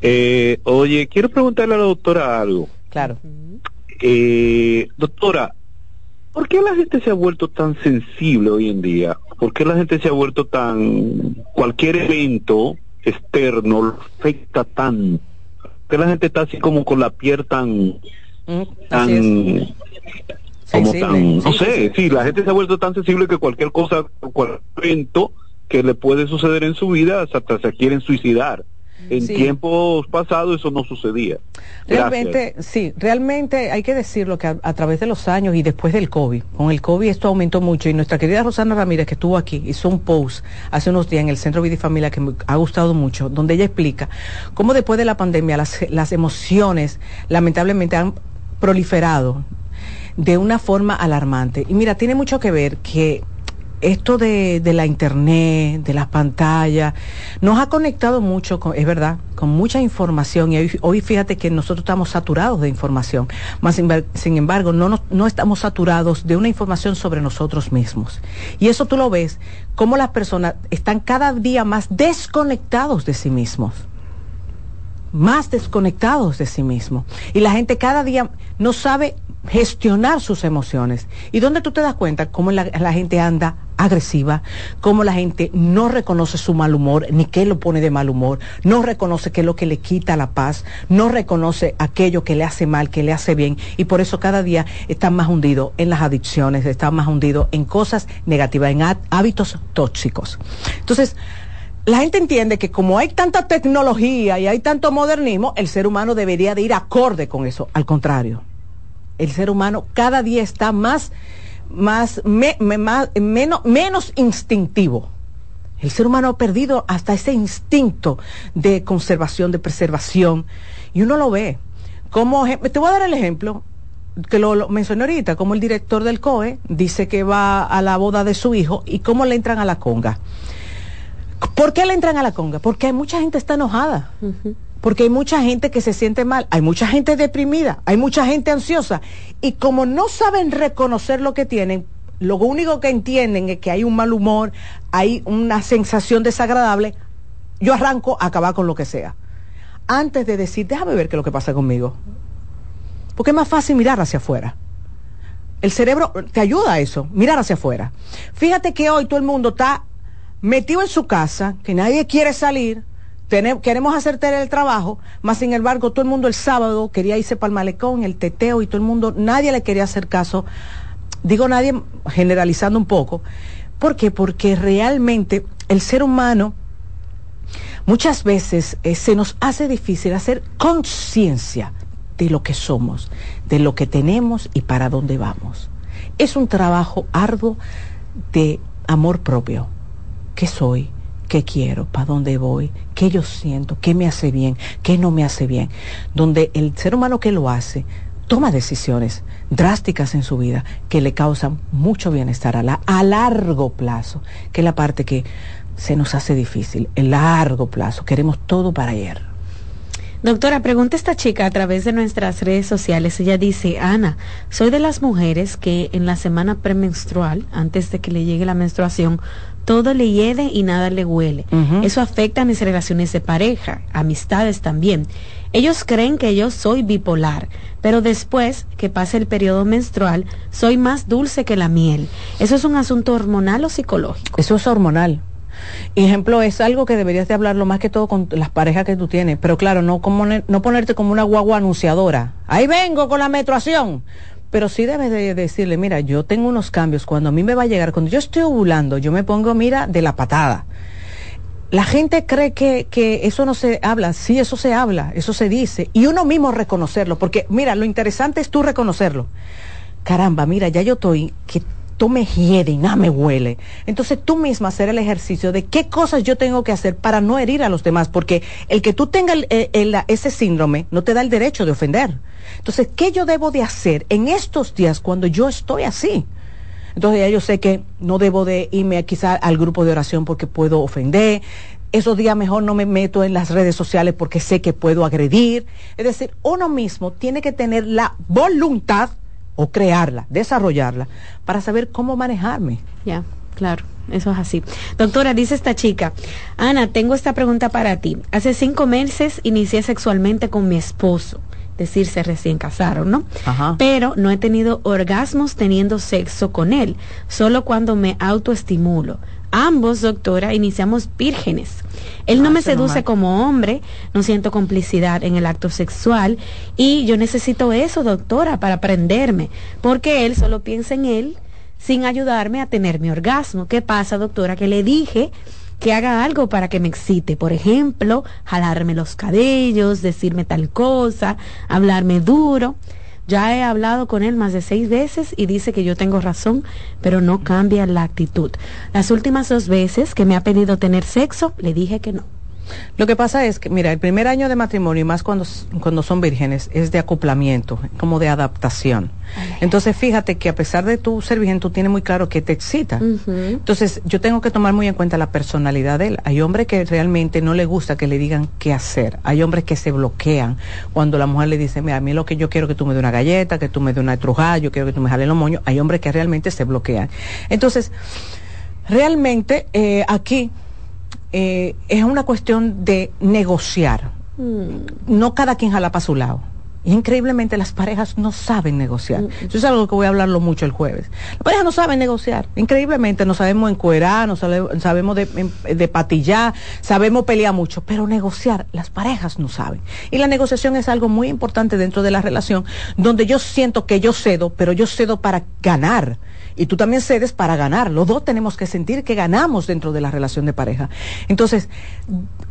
Eh, oye, quiero preguntarle a la doctora algo. Claro. Eh, doctora, ¿por qué la gente se ha vuelto tan sensible hoy en día? ¿Por qué la gente se ha vuelto tan... cualquier evento externo lo afecta tanto? Que la gente está así como con la piel tan mm, tan como tan no sé sí la gente se ha vuelto tan sensible que cualquier cosa cualquier evento que le puede suceder en su vida hasta se quieren suicidar en tiempos pasados eso no sucedía. Realmente, sí, realmente hay que decirlo que a, través de los años y después del COVID, con el COVID esto aumentó mucho y nuestra querida Rosana Ramírez que estuvo aquí hizo un post hace unos días en el Centro Vida y Familia que me ha gustado mucho, donde ella explica cómo después de la pandemia las, las emociones lamentablemente han proliferado de una forma alarmante. Y mira, tiene mucho que ver que esto de, de, la internet, de las pantallas, nos ha conectado mucho, con, es verdad, con mucha información y hoy, fíjate que nosotros estamos saturados de información, más sin, embargo no, no estamos saturados de una información sobre nosotros mismos. Y eso tú lo ves, como las personas están cada día más desconectados de sí mismos más desconectados de sí mismos. Y la gente cada día no sabe gestionar sus emociones. ¿Y dónde tú te das cuenta cómo la, gente anda agresiva, cómo la gente no reconoce su mal humor, ni qué lo pone de mal humor, no reconoce qué es lo que le quita la paz, no reconoce aquello que le hace mal, que le hace bien, y por eso cada día está más hundido en las adicciones, está más hundido en cosas negativas, en hábitos tóxicos. Entonces, la gente entiende que como hay tanta tecnología y hay tanto modernismo, el ser humano debería de ir acorde con eso. Al contrario, el ser humano cada día está más, más, menos, menos instintivo. El ser humano ha perdido hasta ese instinto de conservación, de preservación. Y uno lo ve. Como, te voy a dar el ejemplo que lo, mencioné ahorita, como el director del COE dice que va a la boda de su hijo y cómo le entran a la conga. ¿Por qué le entran a la conga? Porque mucha gente está enojada porque hay mucha gente que se siente mal, hay mucha gente deprimida, hay mucha gente ansiosa, y como no saben reconocer lo que tienen, lo único que entienden es que hay un mal humor, hay una sensación desagradable, yo arranco a acabar con lo que sea. Antes de decir, déjame ver qué es lo que pasa conmigo. Porque es más fácil mirar hacia afuera. El cerebro te ayuda a eso, mirar hacia afuera. Fíjate que hoy todo el mundo está metido en su casa, que nadie quiere salir, queremos hacer el trabajo, más sin embargo todo el mundo el sábado quería irse para el malecón, el teteo y todo el mundo, nadie le quería hacer caso. Digo nadie generalizando un poco. ¿Por qué? Porque realmente el ser humano muchas veces eh, se nos hace difícil hacer conciencia de lo que somos, de lo que tenemos y para dónde vamos. Es un trabajo arduo de amor propio. ¿Qué soy? Qué quiero, para dónde voy, qué yo siento, qué me hace bien, qué no me hace bien, donde el ser humano que lo hace toma decisiones drásticas en su vida que le causan mucho bienestar a, la, a largo plazo, que es la parte que se nos hace difícil, el largo plazo, queremos todo para ayer. Doctora, pregunta esta chica a través de nuestras redes sociales. Ella dice, Ana, soy de las mujeres que en la semana premenstrual, antes de que le llegue la menstruación, todo le hiede y nada le huele. Eso afecta a mis relaciones de pareja, amistades también. Ellos creen que yo soy bipolar, pero después que pase el periodo menstrual, soy más dulce que la miel. ¿Eso es un asunto hormonal o psicológico? Eso es hormonal. Ejemplo, es algo que deberías de hablarlo más que todo con las parejas que tú tienes, pero claro, no, como, no ponerte como una guagua anunciadora. Ahí vengo con la menstruación pero sí debes de decirle, mira, yo tengo unos cambios, cuando a mí me va a llegar, cuando yo estoy ovulando, yo me pongo, mira, de la patada. La gente cree que, que eso no se habla, sí, eso se habla, eso se dice, y uno mismo reconocerlo, porque mira, lo interesante es tú reconocerlo. Caramba, mira, ya yo estoy, que tú me hiede y nada me huele. Entonces tú misma hacer el ejercicio de qué cosas yo tengo que hacer para no herir a los demás, porque el que tú tengas ese síndrome no te da el derecho de ofender. Entonces, ¿qué yo debo de hacer en estos días cuando yo estoy así? Entonces ya yo sé que no debo de irme quizá al grupo de oración porque puedo ofender. Esos días mejor no me meto en las redes sociales porque sé que puedo agredir. Es decir, uno mismo tiene que tener la voluntad o crearla, desarrollarla, para saber cómo manejarme. Ya, claro. Eso es así. Doctora, dice esta chica, Ana, tengo esta pregunta para ti. Hace cinco meses inicié sexualmente con mi esposo decirse recién casaron, ¿no? Pero no he tenido orgasmos teniendo sexo con él, solo cuando me autoestimulo. Ambos, doctora, iniciamos vírgenes. Él no ah, me seduce como hombre, no siento complicidad en el acto sexual y yo necesito eso, doctora, para aprenderme, porque él solo piensa en él sin ayudarme a tener mi orgasmo. ¿Qué pasa, doctora? Que le dije que haga algo para que me excite. Por ejemplo, jalarme los cabellos, decirme tal cosa, hablarme duro. Ya he hablado con él más de seis veces y dice que yo tengo razón, pero no cambia la actitud. Las últimas dos veces que me ha pedido tener sexo, le dije que no. Lo que pasa es que, mira, el primer año de matrimonio, y más cuando, cuando son vírgenes, es de acoplamiento, como de adaptación. Entonces, fíjate que a pesar de tu ser virgen, tú tienes muy claro que te excita. Entonces, yo tengo que tomar muy en cuenta la personalidad de él. Hay hombres que realmente no le gusta que le digan qué hacer. Hay hombres que se bloquean cuando la mujer le dice, mira, a mí lo que yo quiero que tú me dé una galleta, que tú me dé una estrujada, yo quiero que tú me jale los moños. Hay hombres que realmente se bloquean. Entonces, realmente eh, aquí eh, es una cuestión de negociar. Mm. No cada quien jala para su lado. increíblemente las parejas no saben negociar. Mm. Eso es algo que voy a hablarlo mucho el jueves. Las parejas no saben negociar. Increíblemente no sabemos encuerar, no sabemos de, de patillar, sabemos pelear mucho, pero negociar las parejas no saben. Y la negociación es algo muy importante dentro de la relación, donde yo siento que yo cedo, pero yo cedo para ganar y tú también cedes para ganar. Los dos tenemos que sentir que ganamos dentro de la relación de pareja. Entonces,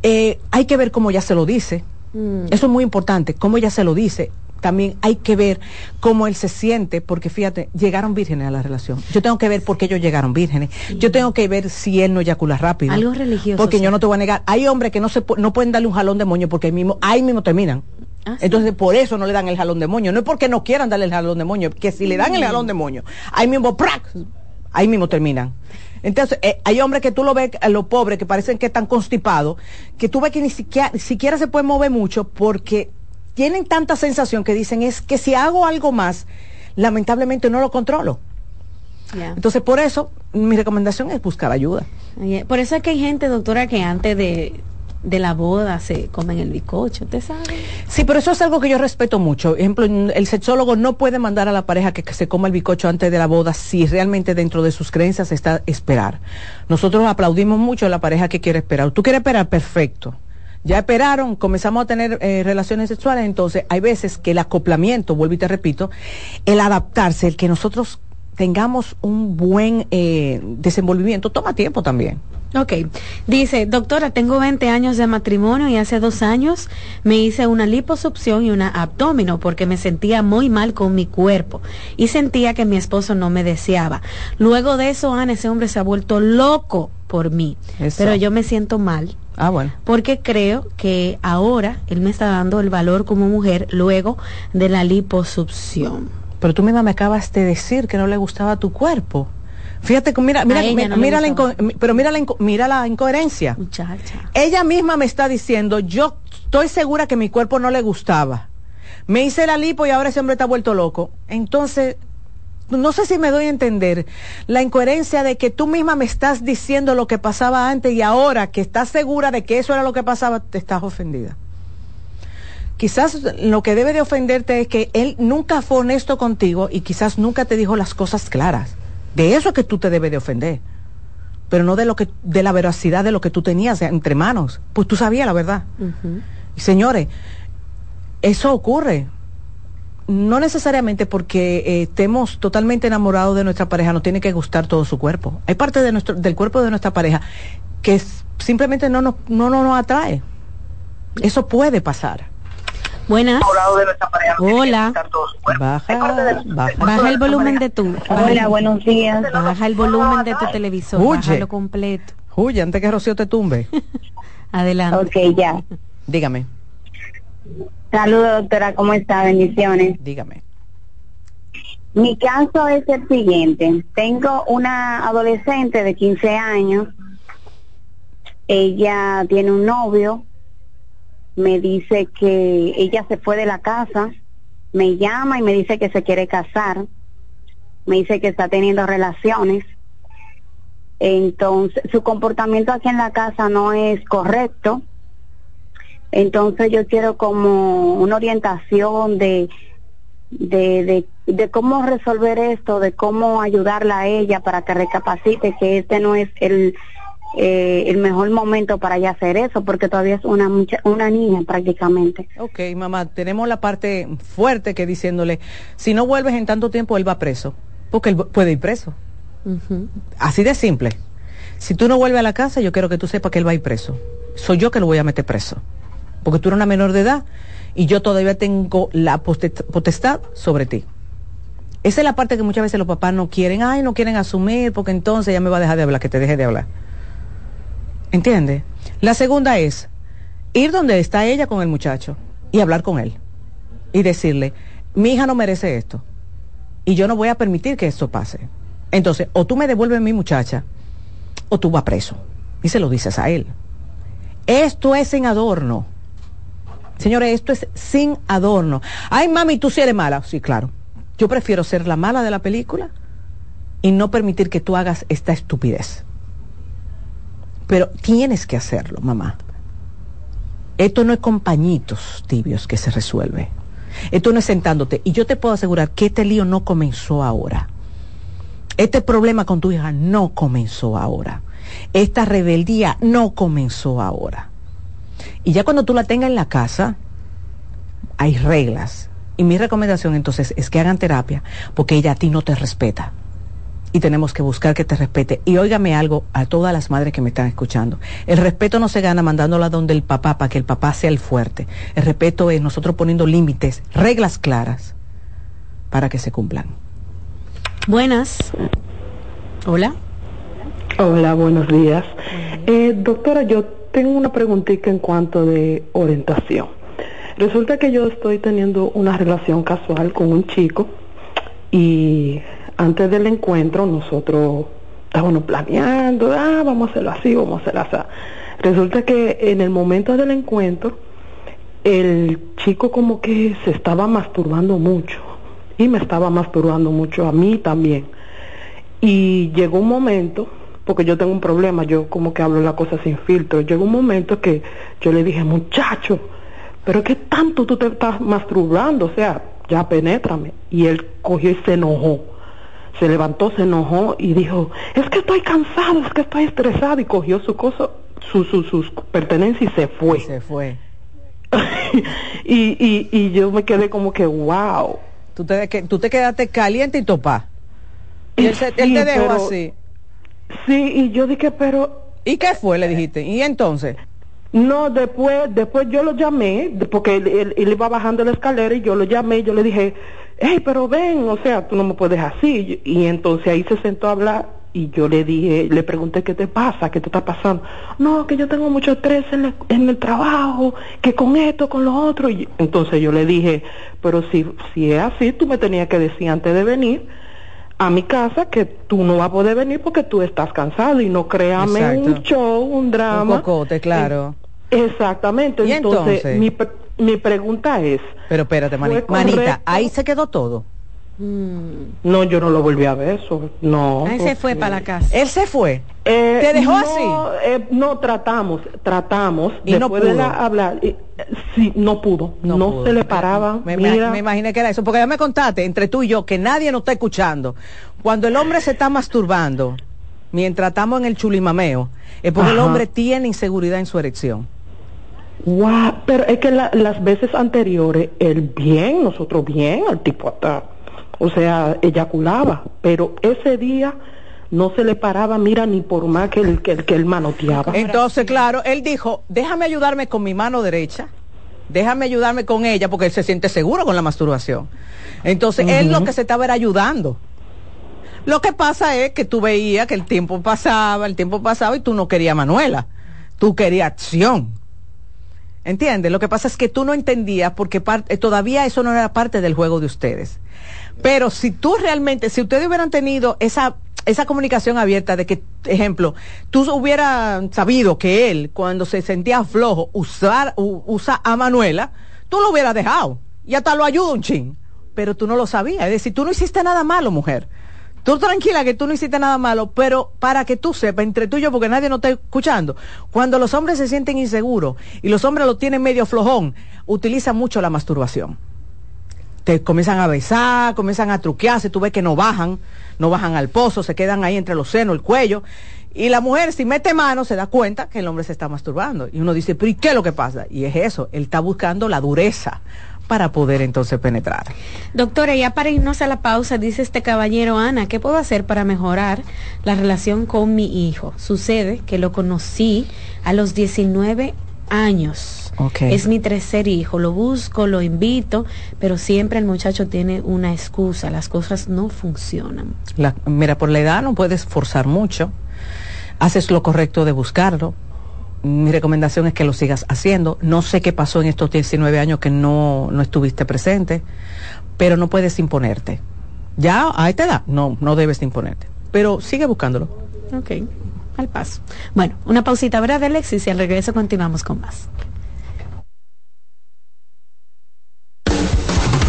eh, hay que ver cómo ya se lo dice. Mm. Eso es muy importante, cómo ella se lo dice. También hay que ver cómo él se siente, porque fíjate, llegaron vírgenes a la relación. Yo tengo que ver por qué ellos llegaron vírgenes. Yo tengo que ver si él no eyacula rápido. Algo religioso. Porque yo no te voy a negar. Hay hombres que no se no pueden darle un jalón de moño porque ahí mismo, ahí mismo terminan. Ah, Entonces, por eso no le dan el jalón de moño. No es porque no quieran darle el jalón de moño, que si le dan el mm. jalón de moño, ahí mismo, ¡prac! ahí mismo terminan. Entonces, eh, hay hombres que tú lo ves, a los pobres, que parecen que están constipados, que tú ves que ni siquiera, siquiera se pueden mover mucho porque tienen tanta sensación que dicen es que si hago algo más, lamentablemente no lo controlo. Entonces, por eso, mi recomendación es buscar ayuda. Por eso es que hay gente, doctora, que antes de de la boda se comen el bicocho, ¿te sabe? Sí, pero eso es algo que yo respeto mucho. Por ejemplo, el sexólogo no puede mandar a la pareja que, se coma el bicocho antes de la boda si realmente dentro de sus creencias está esperar. Nosotros aplaudimos mucho a la pareja que quiere esperar. Tú quieres esperar, perfecto ya esperaron, comenzamos a tener eh, relaciones sexuales, entonces hay veces que el acoplamiento, vuelvo y te repito, el adaptarse, el que nosotros tengamos un buen eh, desenvolvimiento, toma tiempo también. Ok, dice, doctora, tengo 20 años de matrimonio y hace dos años me hice una liposucción y una abdomino porque me sentía muy mal con mi cuerpo y sentía que mi esposo no me deseaba. Luego de eso, Ana, ese hombre se ha vuelto loco por mí, pero yo me siento mal. Ah, bueno. Porque creo que ahora él me está dando el valor como mujer luego de la liposucción. Pero tú misma me acabas de decir que no le gustaba tu cuerpo. Fíjate, mira, mira, mira, la pero mira la, mira la incoherencia. Muchacha. Ella misma me está diciendo, yo estoy segura que mi cuerpo no le gustaba. Me hice la lipo y ahora ese hombre está vuelto loco. Entonces, no sé si me doy a entender la incoherencia de que tú misma me estás diciendo lo que pasaba antes y ahora que estás segura de que eso era lo que pasaba, te estás ofendida. Quizás lo que debe de ofenderte es que él nunca fue honesto contigo y quizás nunca te dijo las cosas claras. De eso es que tú te debes de ofender. Pero no de lo que, de la veracidad de lo que tú tenías entre manos. Pues tú sabías la verdad. Y señores, eso ocurre. No necesariamente porque eh, estemos totalmente enamorados de nuestra pareja, nos tiene que gustar todo su cuerpo. Hay parte de nuestro, del cuerpo de nuestra pareja que simplemente no nos, no, no nos atrae. Eso puede pasar. Buenas. Hola. Baja, baja. el volumen de tu. Hola, buenos días. Baja el volumen de tu televisor. Huye. lo completo. Huye antes que Rocío te tumbe. Adelante. Ok, ya. Dígame. Saludos, doctora. ¿Cómo está? Bendiciones. Dígame. Mi caso es el siguiente. Tengo una adolescente de 15 años. Ella tiene un novio me dice que ella se fue de la casa, me llama y me dice que se quiere casar, me dice que está teniendo relaciones. Entonces, su comportamiento aquí en la casa no es correcto. Entonces, yo quiero como una orientación de, de, de, de cómo resolver esto, de cómo ayudarla a ella para que recapacite que este no es el, eh, el mejor momento para ya hacer eso, porque todavía es una, mucha, una niña prácticamente. Ok, mamá, tenemos la parte fuerte que diciéndole, si no vuelves en tanto tiempo, él va preso, porque él puede ir preso. Así de simple. Si tú no vuelves a la casa, yo quiero que tú sepas que él va a ir preso. Soy yo que lo voy a meter preso, porque tú eres una menor de edad y yo todavía tengo la potestad sobre ti. Esa es la parte que muchas veces los papás no quieren, ay, no quieren asumir, porque entonces ya me va a dejar de hablar, que te deje de hablar. ¿Entiende? La segunda es ir donde está ella con el muchacho y hablar con él y decirle, mi hija no merece esto y yo no voy a permitir que esto pase. Entonces, o tú me devuelves mi muchacha o tú vas preso. Y se lo dices a él. Esto es sin adorno. Señores, esto es sin adorno. Ay, mami, tú sí eres mala. Sí, claro. Yo prefiero ser la mala de la película y no permitir que tú hagas esta estupidez. Pero tienes que hacerlo, mamá. Esto no es compañitos tibios que se resuelve. Esto no es sentándote. Y yo te puedo asegurar que este lío no comenzó ahora. Este problema con tu hija no comenzó ahora. Esta rebeldía no comenzó ahora. Y ya cuando tú la tengas en la casa, hay reglas. Y mi recomendación entonces es que hagan terapia porque ella a ti no te respeta y tenemos que buscar que te respete. Y óigame algo a todas las madres que me están escuchando. El respeto no se gana mandándola donde el papá para que el papá sea el fuerte. El respeto es nosotros poniendo límites, reglas claras para que se cumplan. Buenas. Hola. Hola, buenos días. Eh, doctora, yo tengo una preguntita en cuanto de orientación. Resulta que yo estoy teniendo una relación casual con un chico y antes del encuentro nosotros estábamos planeando, ah, vamos a hacerlo así, vamos a hacerlo así. Resulta que en el momento del encuentro, el chico como que se estaba masturbando mucho y me estaba masturbando mucho a mí también. Y llegó un momento, porque yo tengo un problema, yo como que hablo la cosa sin filtro, llegó un momento que yo le dije, muchacho, pero ¿qué tanto tú te estás masturbando? O sea, ya penétrame. Y él cogió y se enojó se levantó, se enojó y dijo, es que estoy cansado, es que estoy estresado y cogió su cosa, sus pertenencias y se fue. se fue. y, y, yo me quedé como que, wow. Tú te, tú te quedaste caliente y topa. Y él, te dejó así. Sí, y yo dije, pero... ¿Y qué fue? Le dijiste. ¿Y entonces? No, después, después yo lo llamé, porque él, iba bajando la escalera y yo lo llamé y yo le dije, hey, pero ven, o sea, tú no me puedes así. Y entonces ahí se sentó a hablar y yo le dije, le pregunté qué te pasa, qué te está pasando. No, que yo tengo mucho estrés en, en el trabajo, que con esto, con lo otro. Y entonces yo le dije, pero si, si es así, tú me tenías que decir antes de venir a mi casa que tú no vas a poder venir porque tú estás cansado y no créame un show, un drama. Un cocote, claro. exactamente. entonces, Mi, mi pregunta es... Pero espérate, manita, ahí se quedó todo. Mm. No, yo no lo volví a ver, eso, no. Él se fue para la casa. Él se fue. Eh, ¿Te dejó así? Eh, no, tratamos, tratamos. ¿Y después no pudo? de hablar, eh, sí, no pudo. No, se le paraba. Me, me, imaginé que era eso, porque ya me contaste, entre tú y yo, que nadie nos está escuchando. Cuando el hombre se está masturbando, mientras estamos en el chulimameo, es porque el hombre tiene inseguridad en su erección. Wow, pero es que las veces anteriores, él bien, nosotros bien, el tipo hasta o sea, eyaculaba, pero ese día no se le paraba, mira, ni por más que el, que, que él manoteaba. Entonces, claro, él dijo, déjame ayudarme con mi mano derecha, déjame ayudarme con ella, porque él se siente seguro con la masturbación. Entonces, él lo que se estaba era ayudando. Lo que pasa es que tú veías que el tiempo pasaba, el tiempo pasaba y tú no querías Manuela, tú querías acción. ¿Entiendes? Lo que pasa es que tú no entendías porque todavía eso no era parte del juego de ustedes. Pero si tú realmente, si ustedes hubieran tenido esa esa comunicación abierta de que, ejemplo, tú hubieras sabido que él, cuando se sentía flojo, usar, usa a Manuela, tú lo hubieras dejado. Y hasta lo ayuda un chin. Pero tú no lo sabías. Es decir, tú no hiciste nada malo, mujer. Tú tranquila que tú no hiciste nada malo, pero para que tú sepas, entre tú y yo, porque nadie nos está escuchando, cuando los hombres se sienten inseguros y los hombres lo tienen medio flojón, utilizan mucho la masturbación te comienzan a besar, comienzan a truquearse, tú ves que no bajan, no bajan al pozo, se quedan ahí entre los senos, el cuello. Y la mujer, si mete mano, se da cuenta que el hombre se está masturbando. Y uno dice, pero ¿y qué es lo que pasa? Y es eso, él está buscando la dureza para poder entonces penetrar. Doctora, ya para irnos a la pausa, dice este caballero Ana, ¿qué puedo hacer para mejorar la relación con mi hijo? Sucede que lo conocí a los 19 años es mi tercer hijo, lo busco, lo invito, pero siempre el muchacho tiene una excusa, las cosas no funcionan. mira, por la edad no puedes forzar mucho, haces lo correcto de buscarlo. Mi recomendación es que lo sigas haciendo. No sé qué pasó en estos 19 años que no, no estuviste presente, pero no puedes imponerte. Ya a esta edad, no, no debes imponerte. Pero sigue buscándolo. Ok, al paso. Bueno, una pausita, ¿verdad, Alexis? Y al regreso continuamos con más.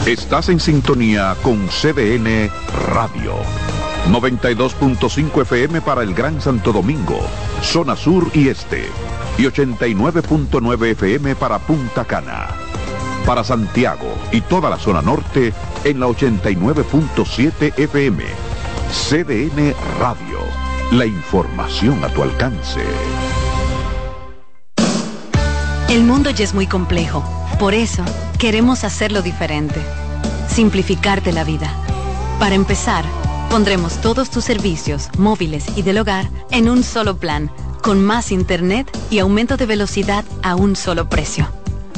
Estás en sintonía con CDN Radio. 92.5 FM para el Gran Santo Domingo, zona sur y este. Y 89.9 FM para Punta Cana. Para Santiago y toda la zona norte en la 89.7 FM. CDN Radio. La información a tu alcance. El mundo ya es muy complejo. Por eso, queremos hacerlo diferente. Simplificarte la vida. Para empezar, pondremos todos tus servicios, móviles y del hogar, en un solo plan, con más internet y aumento de velocidad a un solo precio.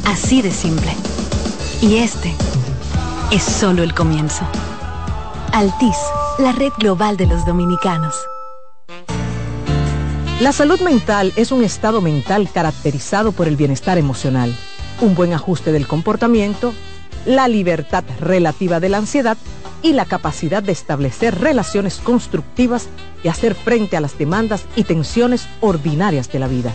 Así de simple. Y este es solo el comienzo. Altis, la red global de los dominicanos. La salud mental es un estado mental caracterizado por el bienestar emocional, un buen ajuste del comportamiento, la libertad relativa de la ansiedad y la capacidad de establecer relaciones constructivas y hacer frente a las demandas y tensiones ordinarias de la vida.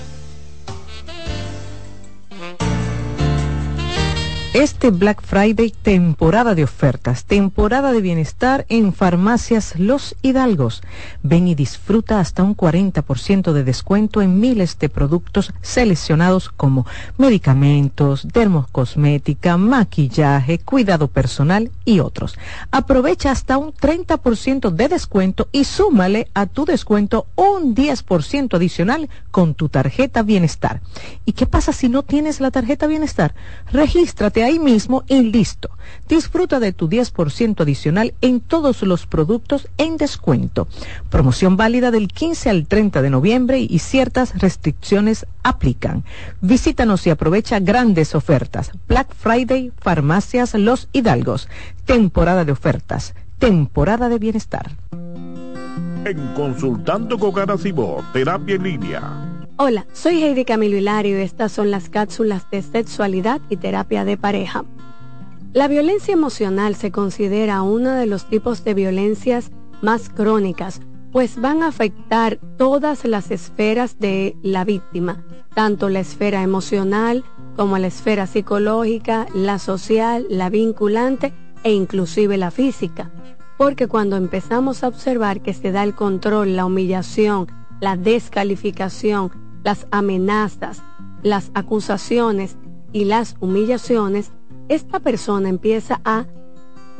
Este Black Friday, temporada de ofertas, temporada de bienestar en farmacias Los Hidalgos. Ven y disfruta hasta un 40% de descuento en miles de productos seleccionados como medicamentos, dermocosmética, maquillaje, cuidado personal y otros. Aprovecha hasta un 30% de descuento y súmale a tu descuento un 10% adicional con tu tarjeta bienestar. ¿Y qué pasa si no tienes la tarjeta bienestar? Regístrate ahí mismo y listo. Disfruta de tu 10% adicional en todos los productos en descuento. Promoción válida del 15 al 30 de noviembre y ciertas restricciones aplican. Visítanos y aprovecha grandes ofertas. Black Friday, Farmacias Los Hidalgos. Temporada de ofertas. Temporada de bienestar. En Consultando con Terapia en Línea Hola, soy Heidi Camilo Hilario y estas son las cápsulas de sexualidad y terapia de pareja. La violencia emocional se considera uno de los tipos de violencias más crónicas, pues van a afectar todas las esferas de la víctima, tanto la esfera emocional como la esfera psicológica, la social, la vinculante e inclusive la física. Porque cuando empezamos a observar que se da el control, la humillación, la descalificación, las amenazas, las acusaciones y las humillaciones, esta persona empieza a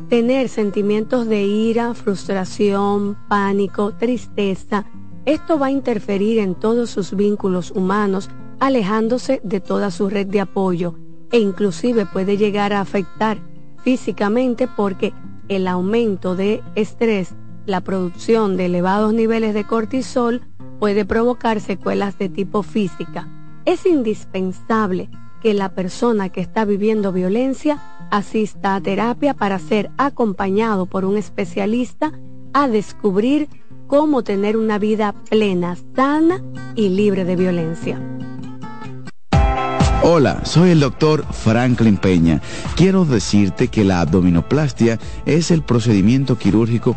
tener sentimientos de ira, frustración, pánico, tristeza. Esto va a interferir en todos sus vínculos humanos, alejándose de toda su red de apoyo e inclusive puede llegar a afectar físicamente porque el aumento de estrés, la producción de elevados niveles de cortisol, puede provocar secuelas de tipo física. Es indispensable que la persona que está viviendo violencia asista a terapia para ser acompañado por un especialista a descubrir cómo tener una vida plena, sana y libre de violencia. Hola, soy el doctor Franklin Peña. Quiero decirte que la abdominoplastia es el procedimiento quirúrgico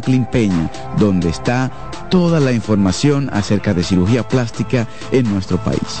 Franklin Peña, donde está toda la información acerca de cirugía plástica en nuestro país.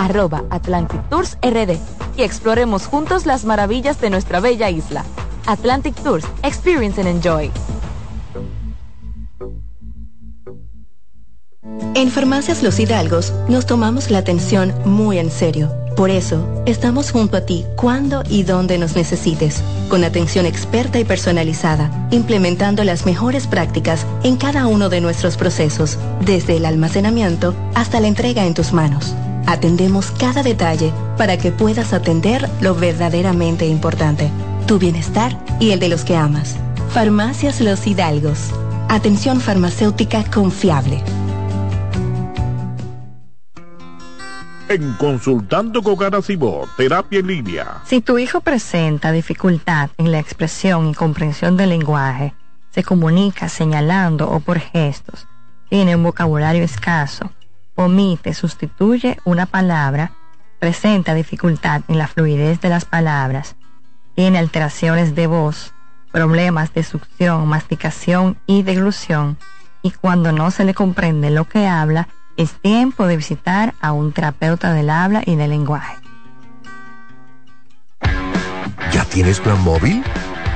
arroba Atlantic Tours RD y exploremos juntos las maravillas de nuestra bella isla. Atlantic Tours, Experience and Enjoy. En Farmacias Los Hidalgos nos tomamos la atención muy en serio. Por eso, estamos junto a ti cuando y donde nos necesites, con atención experta y personalizada, implementando las mejores prácticas en cada uno de nuestros procesos, desde el almacenamiento hasta la entrega en tus manos. Atendemos cada detalle para que puedas atender lo verdaderamente importante, tu bienestar y el de los que amas. Farmacias Los Hidalgos. Atención farmacéutica confiable. En Consultando con Garacimo, Terapia en Línea. Si tu hijo presenta dificultad en la expresión y comprensión del lenguaje, se comunica señalando o por gestos, tiene un vocabulario escaso, omite, sustituye una palabra, presenta dificultad en la fluidez de las palabras, tiene alteraciones de voz, problemas de succión, masticación y deglución, y cuando no se le comprende lo que habla, es tiempo de visitar a un terapeuta del habla y del lenguaje. ¿Ya tienes plan móvil?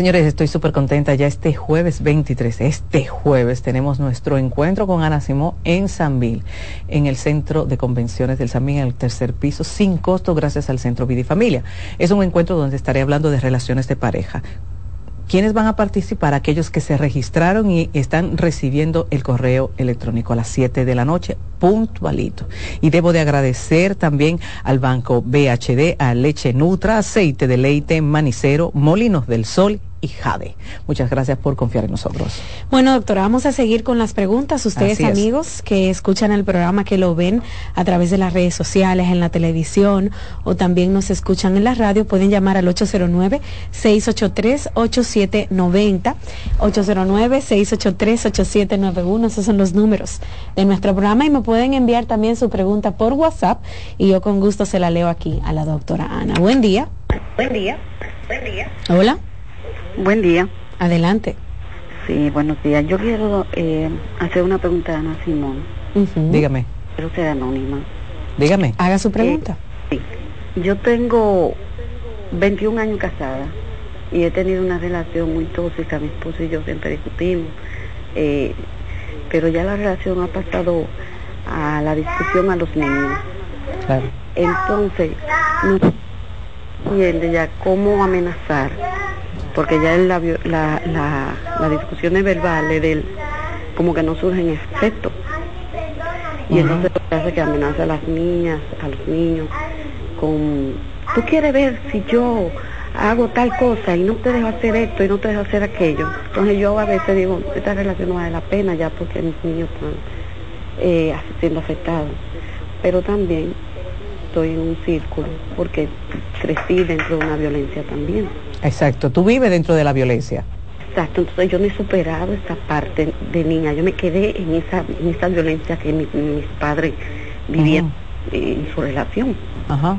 Señores, estoy súper contenta. Ya este jueves 23, este jueves, tenemos nuestro encuentro con Ana Simó en Sanville, en el Centro de Convenciones del Sanville, en el tercer piso, sin costo, gracias al Centro Vida Familia. Es un encuentro donde estaré hablando de relaciones de pareja. ¿Quiénes van a participar? Aquellos que se registraron y están recibiendo el correo electrónico a las 7 de la noche, puntualito. Y debo de agradecer también al Banco BHD, a Leche Nutra, Aceite de Leite, Manicero, Molinos del Sol y Jade. Muchas gracias por confiar en nosotros. Bueno, doctora, vamos a seguir con las preguntas. Ustedes, amigos, que escuchan el programa, que lo ven a través de las redes sociales, en la televisión o también nos escuchan en la radio, pueden llamar al 809-683-8790, 809-683-8791. Esos son los números de nuestro programa y me pueden enviar también su pregunta por WhatsApp y yo con gusto se la leo aquí a la doctora Ana. Buen día. Buen día. Buen día. Hola. Buen día. Adelante. Sí, buenos días. Yo quiero eh, hacer una pregunta a Ana Simón. Dígame. Quiero ser anónima. Dígame. Haga su pregunta. Eh, sí. Yo tengo 21 años casada y he tenido una relación muy tóxica. Mi esposo y yo siempre discutimos. Eh, pero ya la relación ha pasado a la discusión a los niños. Claro. Entonces, no entiende ya cómo amenazar porque ya la, la, la, las discusiones verbales de él como que no surgen efecto. Y entonces hace que amenaza a las niñas, a los niños, con, tú quieres ver si yo hago tal cosa y no te dejo hacer esto y no te dejo hacer aquello. Entonces yo a veces digo, esta relación no vale la pena ya porque mis niños están eh, siendo afectados. Pero también estoy en un círculo porque crecí dentro de una violencia también. Exacto, tú vives dentro de la violencia. Exacto, entonces yo no he superado esa parte de niña, yo me quedé en esa, en esa violencia que mis padres vivían en su relación. Ajá.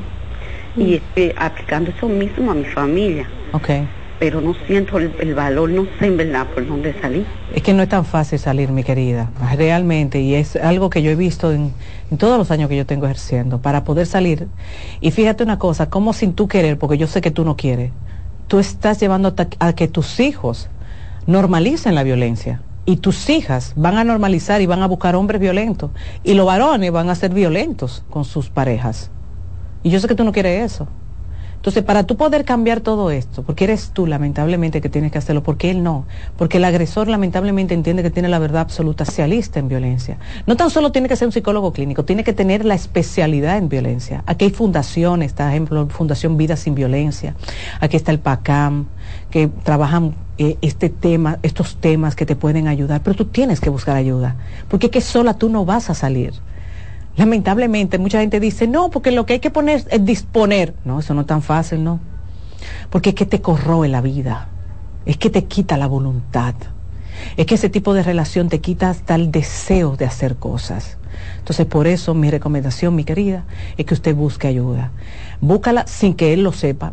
Y estoy aplicando eso mismo a mi familia. Okay pero no siento el, valor, no sé en verdad por dónde salir. Es que no es tan fácil salir, mi querida, realmente, y es algo que yo he visto en, todos los años que yo tengo ejerciendo, para poder salir. Y fíjate una cosa, como sin tú querer, porque yo sé que tú no quieres, tú estás llevando a que tus hijos normalicen la violencia. Y tus hijas van a normalizar y van a buscar hombres violentos. Y los varones van a ser violentos con sus parejas. Y yo sé que tú no quieres eso. Entonces, para tú poder cambiar todo esto, porque eres tú lamentablemente que tienes que hacerlo, porque él no, porque el agresor lamentablemente entiende que tiene la verdad absoluta, se alista en violencia. No tan solo tiene que ser un psicólogo clínico, tiene que tener la especialidad en violencia. Aquí hay fundaciones, por ejemplo, Fundación Vida Sin Violencia, aquí está el PACAM, que trabajan eh, este tema, estos temas que te pueden ayudar, pero tú tienes que buscar ayuda, porque es que sola tú no vas a salir. Lamentablemente mucha gente dice, no, porque lo que hay que poner es disponer. No, eso no es tan fácil, ¿no? Porque es que te corroe la vida, es que te quita la voluntad, es que ese tipo de relación te quita hasta el deseo de hacer cosas. Entonces, por eso mi recomendación, mi querida, es que usted busque ayuda. Búscala sin que él lo sepa,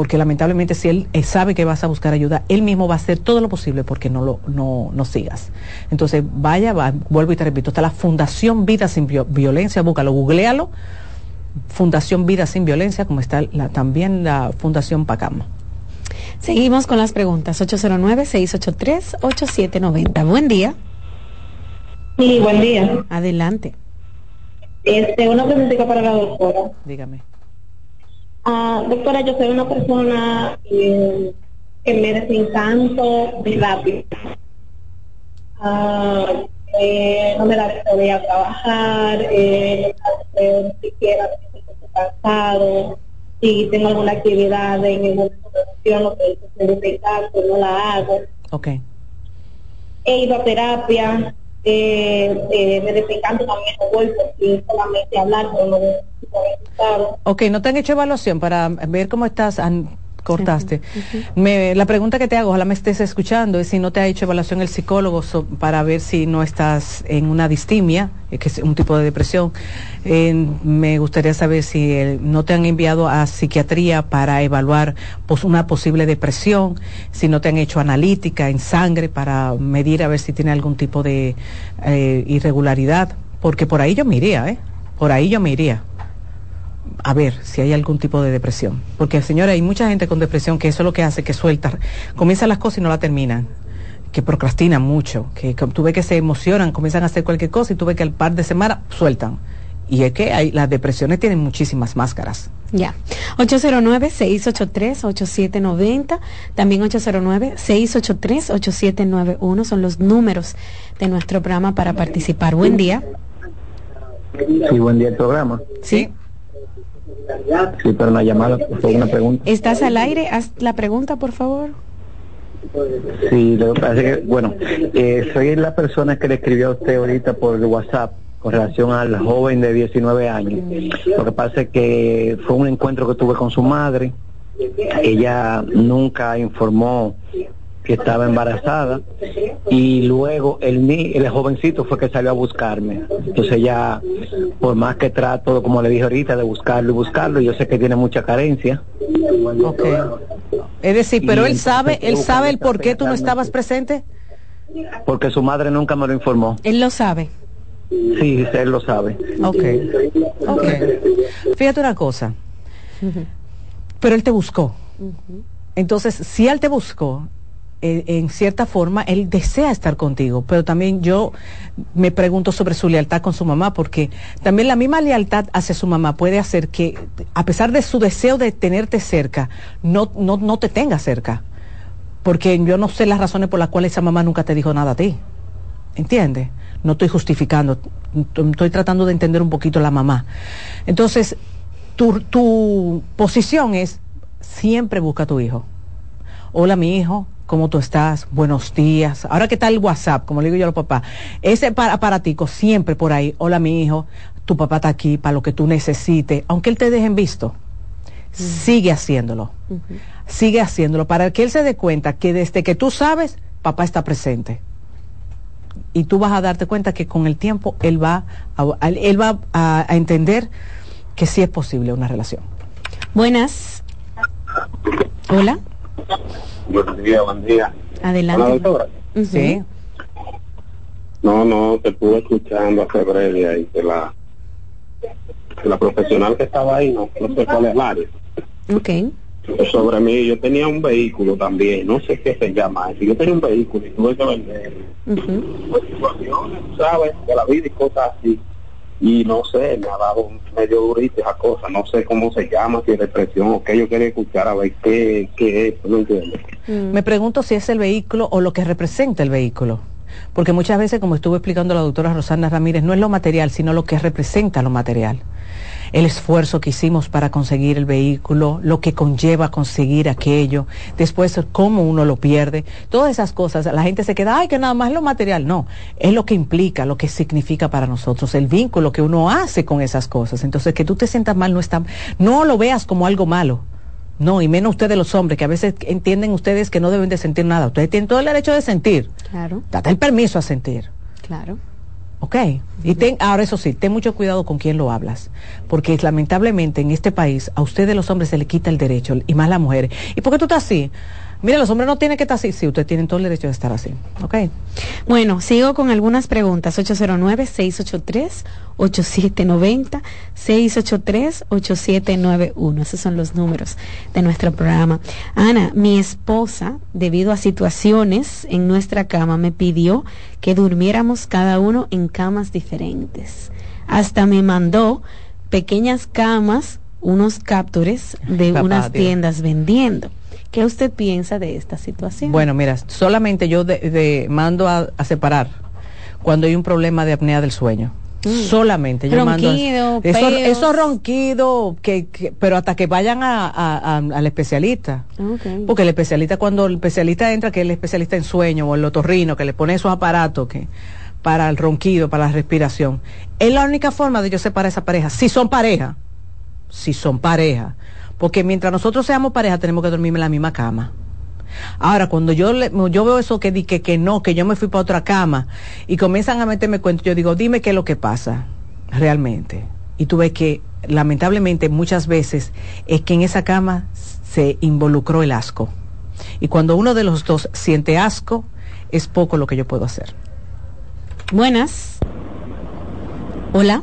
porque lamentablemente si él eh, sabe que vas a buscar ayuda, él mismo va a hacer todo lo posible porque no lo no, no sigas. Entonces, vaya, va, vuelvo y te repito, está la Fundación Vida Sin Violencia, búscalo, googlealo, Fundación Vida Sin Violencia, como está la, también la Fundación Pacama. Seguimos con las preguntas, 809-683-8790. Buen día. Sí, buen día. Adelante. Este, una pregunta para la doctora. Dígame. Ah, doctora, yo soy una persona eh, que me desencanto muy rápido. Ah, eh, no me da de a trabajar, eh, eh, si quiera, si estoy cansado, si tengo alguna actividad en el momento de o que se de no la hago. Ok. He ido a terapia, eh, eh, también porque solamente hablar, pero no Ok, ¿no te han hecho evaluación para ver cómo estás? cortaste. Me, la pregunta que te hago, ojalá me estés escuchando, es si no te ha hecho evaluación el psicólogo para ver si no estás en una distimia, eh, que es un tipo de depresión. Me gustaría saber si no te han enviado a psiquiatría para evaluar una posible depresión, si no te han hecho analítica en sangre para medir a ver si tiene algún tipo de eh, irregularidad, porque por ahí yo me iría, ¿eh? Por ahí yo me iría a ver si hay algún tipo de depresión. Porque, señora, hay mucha gente con depresión que eso es lo que hace, que suelta, comienzan las cosas y no la terminan, que procrastinan mucho, que, tú ves que se emocionan, comienzan a hacer cualquier cosa y tú ves que al par de semanas sueltan. Y es que hay, las depresiones tienen muchísimas máscaras. Ya. 809-683-8790. También 809-683-8791 son los números de nuestro programa para participar. Buen día. Sí, buen día el programa. Sí. Sí, pero una llamada, por una pregunta. ¿Estás al aire? Haz la pregunta, por favor. Sí, lo que pasa es que, bueno, eh, soy la persona que le escribió a usted ahorita por WhatsApp con relación al joven de 19 años. Lo que pasa es que fue un encuentro que tuve con su madre. Ella nunca informó que estaba embarazada. Y luego el el jovencito fue que salió a buscarme. Entonces ya por más que trato como le dije ahorita de buscarlo y buscarlo yo sé que tiene mucha carencia. Okay. es decir pero él sabe él sabe el por qué tú no estabas presente. Porque su madre nunca me lo informó. Él lo sabe sí él lo sabe okay okay fíjate una cosa pero él te buscó entonces si él te buscó eh, en cierta forma, él desea estar contigo, pero también yo me pregunto sobre su lealtad con su mamá, porque también la misma lealtad hacia su mamá puede hacer que, a pesar de su deseo de tenerte cerca, no, no, no te tenga cerca. Porque yo no sé las razones por las cuales esa mamá nunca te dijo nada a ti. ¿Entiendes? No estoy justificando, estoy tratando de entender un poquito la mamá. Entonces, tu, tu posición es siempre busca a tu hijo. Hola, mi hijo, ¿Cómo tú estás? Buenos días. Ahora que está el WhatsApp, como le digo yo a los papás, ese aparatico siempre por ahí. Hola, mi hijo, tu papá está aquí para lo que tú necesites. Aunque él te deje en visto, sigue haciéndolo. Sigue haciéndolo para que él se dé cuenta que desde que tú sabes, papá está presente. Y tú vas a darte cuenta que con el tiempo él va a, él va a, a entender que sí es posible una relación. Buenas. Hola. Buen día, buen día. Adelante. Sí. No, no, te estuve escuchando hace breve ahí que la, la profesional que estaba ahí, no, no sé cuál es la área. Ok. Sobre mí, yo tenía un vehículo también, no sé qué se llama Yo tenía un vehículo y tuve que vender. situaciones, ¿sabes? De la vida y cosas así y no sé, me ha dado medio durito esa cosa, no sé cómo se llama, si es depresión o qué, yo quería escuchar a ver qué, qué es, no entiendo. Mm. Me pregunto si es el vehículo o lo que representa el vehículo, porque muchas veces, como estuvo explicando la doctora Rosana Ramírez, no es lo material, sino lo que representa lo material el esfuerzo que hicimos para conseguir el vehículo, lo que conlleva conseguir aquello, después cómo uno lo pierde, todas esas cosas. La gente se queda, ay, que nada más es lo material. No, es lo que implica, lo que significa para nosotros, el vínculo que uno hace con esas cosas. Entonces, que tú te sientas mal no está, no lo veas como algo malo. No, y menos ustedes los hombres, que a veces entienden ustedes que no deben de sentir nada. Ustedes tienen todo el derecho de sentir. Claro. Date el permiso a sentir. Claro. ¿Ok? Y ten, ahora eso sí, ten mucho cuidado con quién lo hablas, porque lamentablemente en este país a ustedes los hombres se le quita el derecho, y más las mujeres. ¿Y por qué tú estás así? Mira, los hombres no tienen que estar así. Sí, ustedes tienen todo el derecho de estar así. ¿Ok? Bueno, sigo con algunas preguntas. 809-683-8790, 683-8791. Esos son los números de nuestro programa. Ana, mi esposa, debido a situaciones en nuestra cama, me pidió que durmiéramos cada uno en camas diferentes. Hasta me mandó pequeñas camas, unos captures de unas tiendas vendiendo. ¿Qué usted piensa de esta situación? Bueno, mira, solamente yo de, mando a, separar cuando hay un problema de apnea del sueño. Mm. Solamente. Yo ronquido, eso, eso ronquido, que, pero hasta que vayan a, al especialista. Porque el especialista, cuando el especialista entra, que es el especialista en sueño o el otorrino, que le pone esos aparatos que para el ronquido, para la respiración, es la única forma de yo separar esa pareja. Si son pareja, si son pareja. Porque mientras nosotros seamos pareja, tenemos que dormir en la misma cama. Ahora, cuando yo, yo veo eso que, que, que no, que yo me fui para otra cama y comienzan a meterme cuentos, yo digo, dime qué es lo que pasa realmente. Y tú ves que lamentablemente muchas veces es que en esa cama se involucró el asco. Y cuando uno de los dos siente asco, es poco lo que yo puedo hacer. Buenas. Hola.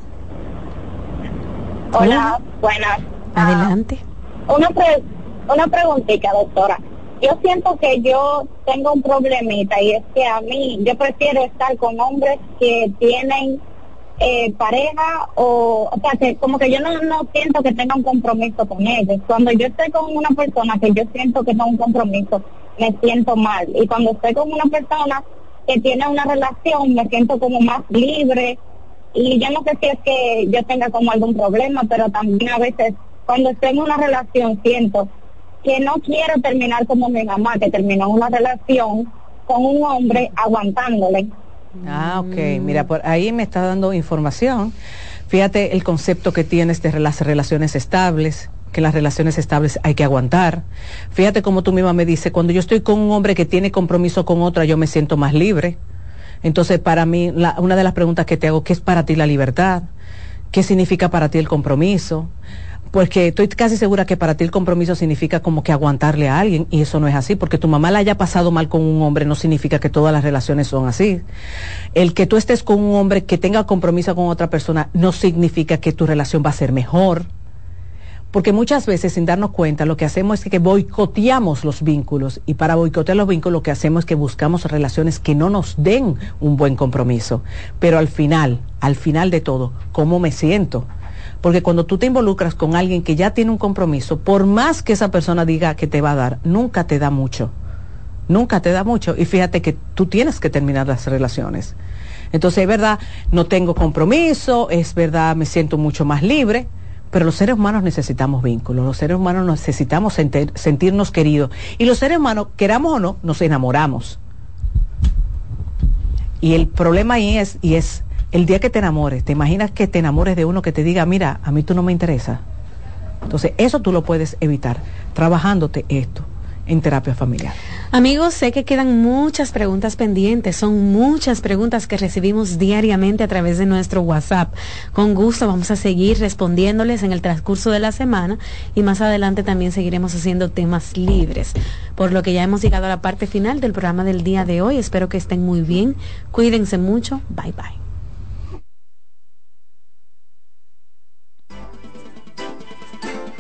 Hola, buenas. Adelante. Una, una preguntita, doctora yo siento que yo tengo un problemita y es que a mí yo prefiero estar con hombres que tienen eh, pareja o, o sea, que como que yo no, no siento que tenga un compromiso con ellos. Cuando yo estoy con una persona que yo siento que tengo un compromiso, me siento mal. Y cuando estoy con una persona que tiene una relación, me siento como más libre. Y yo no sé si es que yo tenga como algún problema, pero también a veces cuando estoy en una relación siento que no quiero terminar como mi mamá, que terminó una relación con un hombre aguantándole. Ah, ok. Mira, por ahí me está dando información. Fíjate el concepto que tienes de las relaciones estables, que las relaciones estables hay que aguantar. Fíjate como tú misma me dices, cuando yo estoy con un hombre que tiene compromiso con otra, yo me siento más libre. Entonces, para mí, una de las preguntas que te hago, ¿qué es para ti la libertad? ¿Qué significa para ti el compromiso? Porque estoy casi segura que para ti el compromiso significa como que aguantarle a alguien y eso no es así, porque tu mamá la haya pasado mal con un hombre no significa que todas las relaciones son así. El que tú estés con un hombre que tenga compromiso con otra persona no significa que tu relación va a ser mejor. Porque muchas veces sin darnos cuenta lo que hacemos es que boicoteamos los vínculos y para boicotear los vínculos lo que hacemos es que buscamos relaciones que no nos den un buen compromiso. Pero al final, al final de todo, ¿cómo me siento? Porque cuando tú te involucras con alguien que ya tiene un compromiso, por más que esa persona diga que te va a dar, nunca te da mucho. Nunca te da mucho. Y fíjate que tú tienes que terminar las relaciones. Entonces, es verdad, no tengo compromiso, es verdad, me siento mucho más libre, pero los seres humanos necesitamos vínculos, los seres humanos necesitamos sentirnos queridos. Y los seres humanos, queramos o no, nos enamoramos. Y el problema ahí es, y es el día que te enamores, ¿te imaginas que te enamores de uno que te diga, mira, a mí tú no me interesa? Entonces, eso tú lo puedes evitar trabajándote esto en terapia familiar. Amigos, sé que quedan muchas preguntas pendientes, son muchas preguntas que recibimos diariamente a través de nuestro WhatsApp. Con gusto vamos a seguir respondiéndoles en el transcurso de la semana y más adelante también seguiremos haciendo temas libres. Por lo que ya hemos llegado a la parte final del programa del día de hoy. Espero que estén muy bien. Cuídense mucho. Bye bye.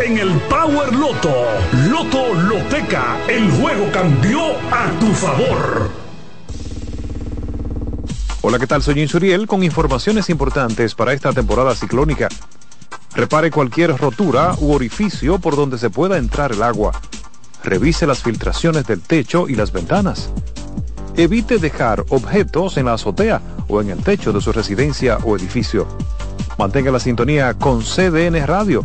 en el Power Loto. Loto Loteca, el juego cambió a tu favor. Hola, ¿qué tal? Soy Insuriel con informaciones importantes para esta temporada ciclónica. Repare cualquier rotura u orificio por donde se pueda entrar el agua. Revise las filtraciones del techo y las ventanas. Evite dejar objetos en la azotea o en el techo de su residencia o edificio. Mantenga la sintonía con CDN Radio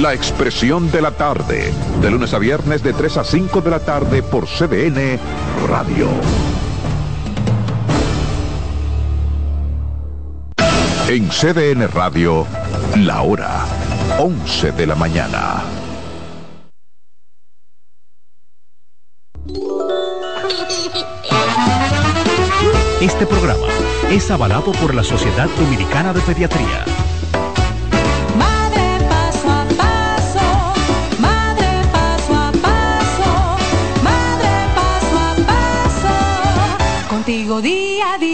La expresión de la tarde, de lunes a viernes de 3 a 5 de la tarde por CDN Radio. En CDN Radio, la hora 11 de la mañana. Este programa es avalado por la Sociedad Dominicana de Pediatría. Día a día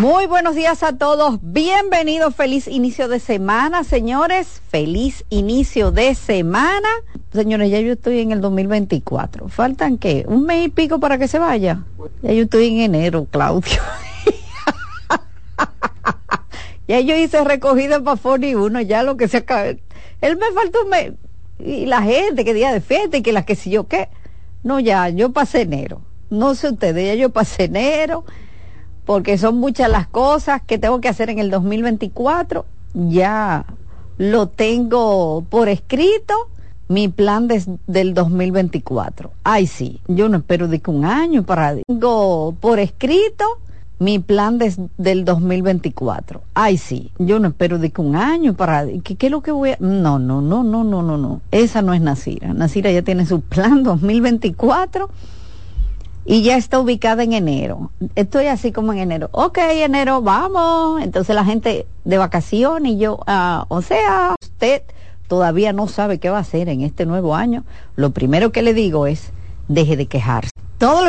Muy buenos días a todos, bienvenidos, feliz inicio de semana, señores, feliz inicio de semana. Señores, ya yo estoy en el 2024, faltan qué, un mes y pico para que se vaya. Ya yo estoy en enero, Claudio. ya yo hice recogida para Foni 1, ya lo que se acaba. Él me falta un mes. Y la gente, que día de fiesta y que la que si yo qué. No, ya, yo pasé enero. No sé ustedes, ya yo pasé enero porque son muchas las cosas que tengo que hacer en el 2024. Ya lo tengo por escrito, mi plan del 2024. Ay, sí, yo no espero de que un año para... Tengo por escrito mi plan del 2024. Ay, sí, yo no espero de que un año para... ¿Qué, ¿Qué, es lo que voy a...? No, no, no, no, no, no, no. Esa no es Nasira. Nasira ya tiene su plan 2024 y ya está ubicada en enero. Estoy así como en enero. Ok, enero, vamos. Entonces la gente de vacaciones y yo, ah, o sea, usted todavía no sabe qué va a hacer en este nuevo año. Lo primero que le digo es, deje de quejarse. Todos los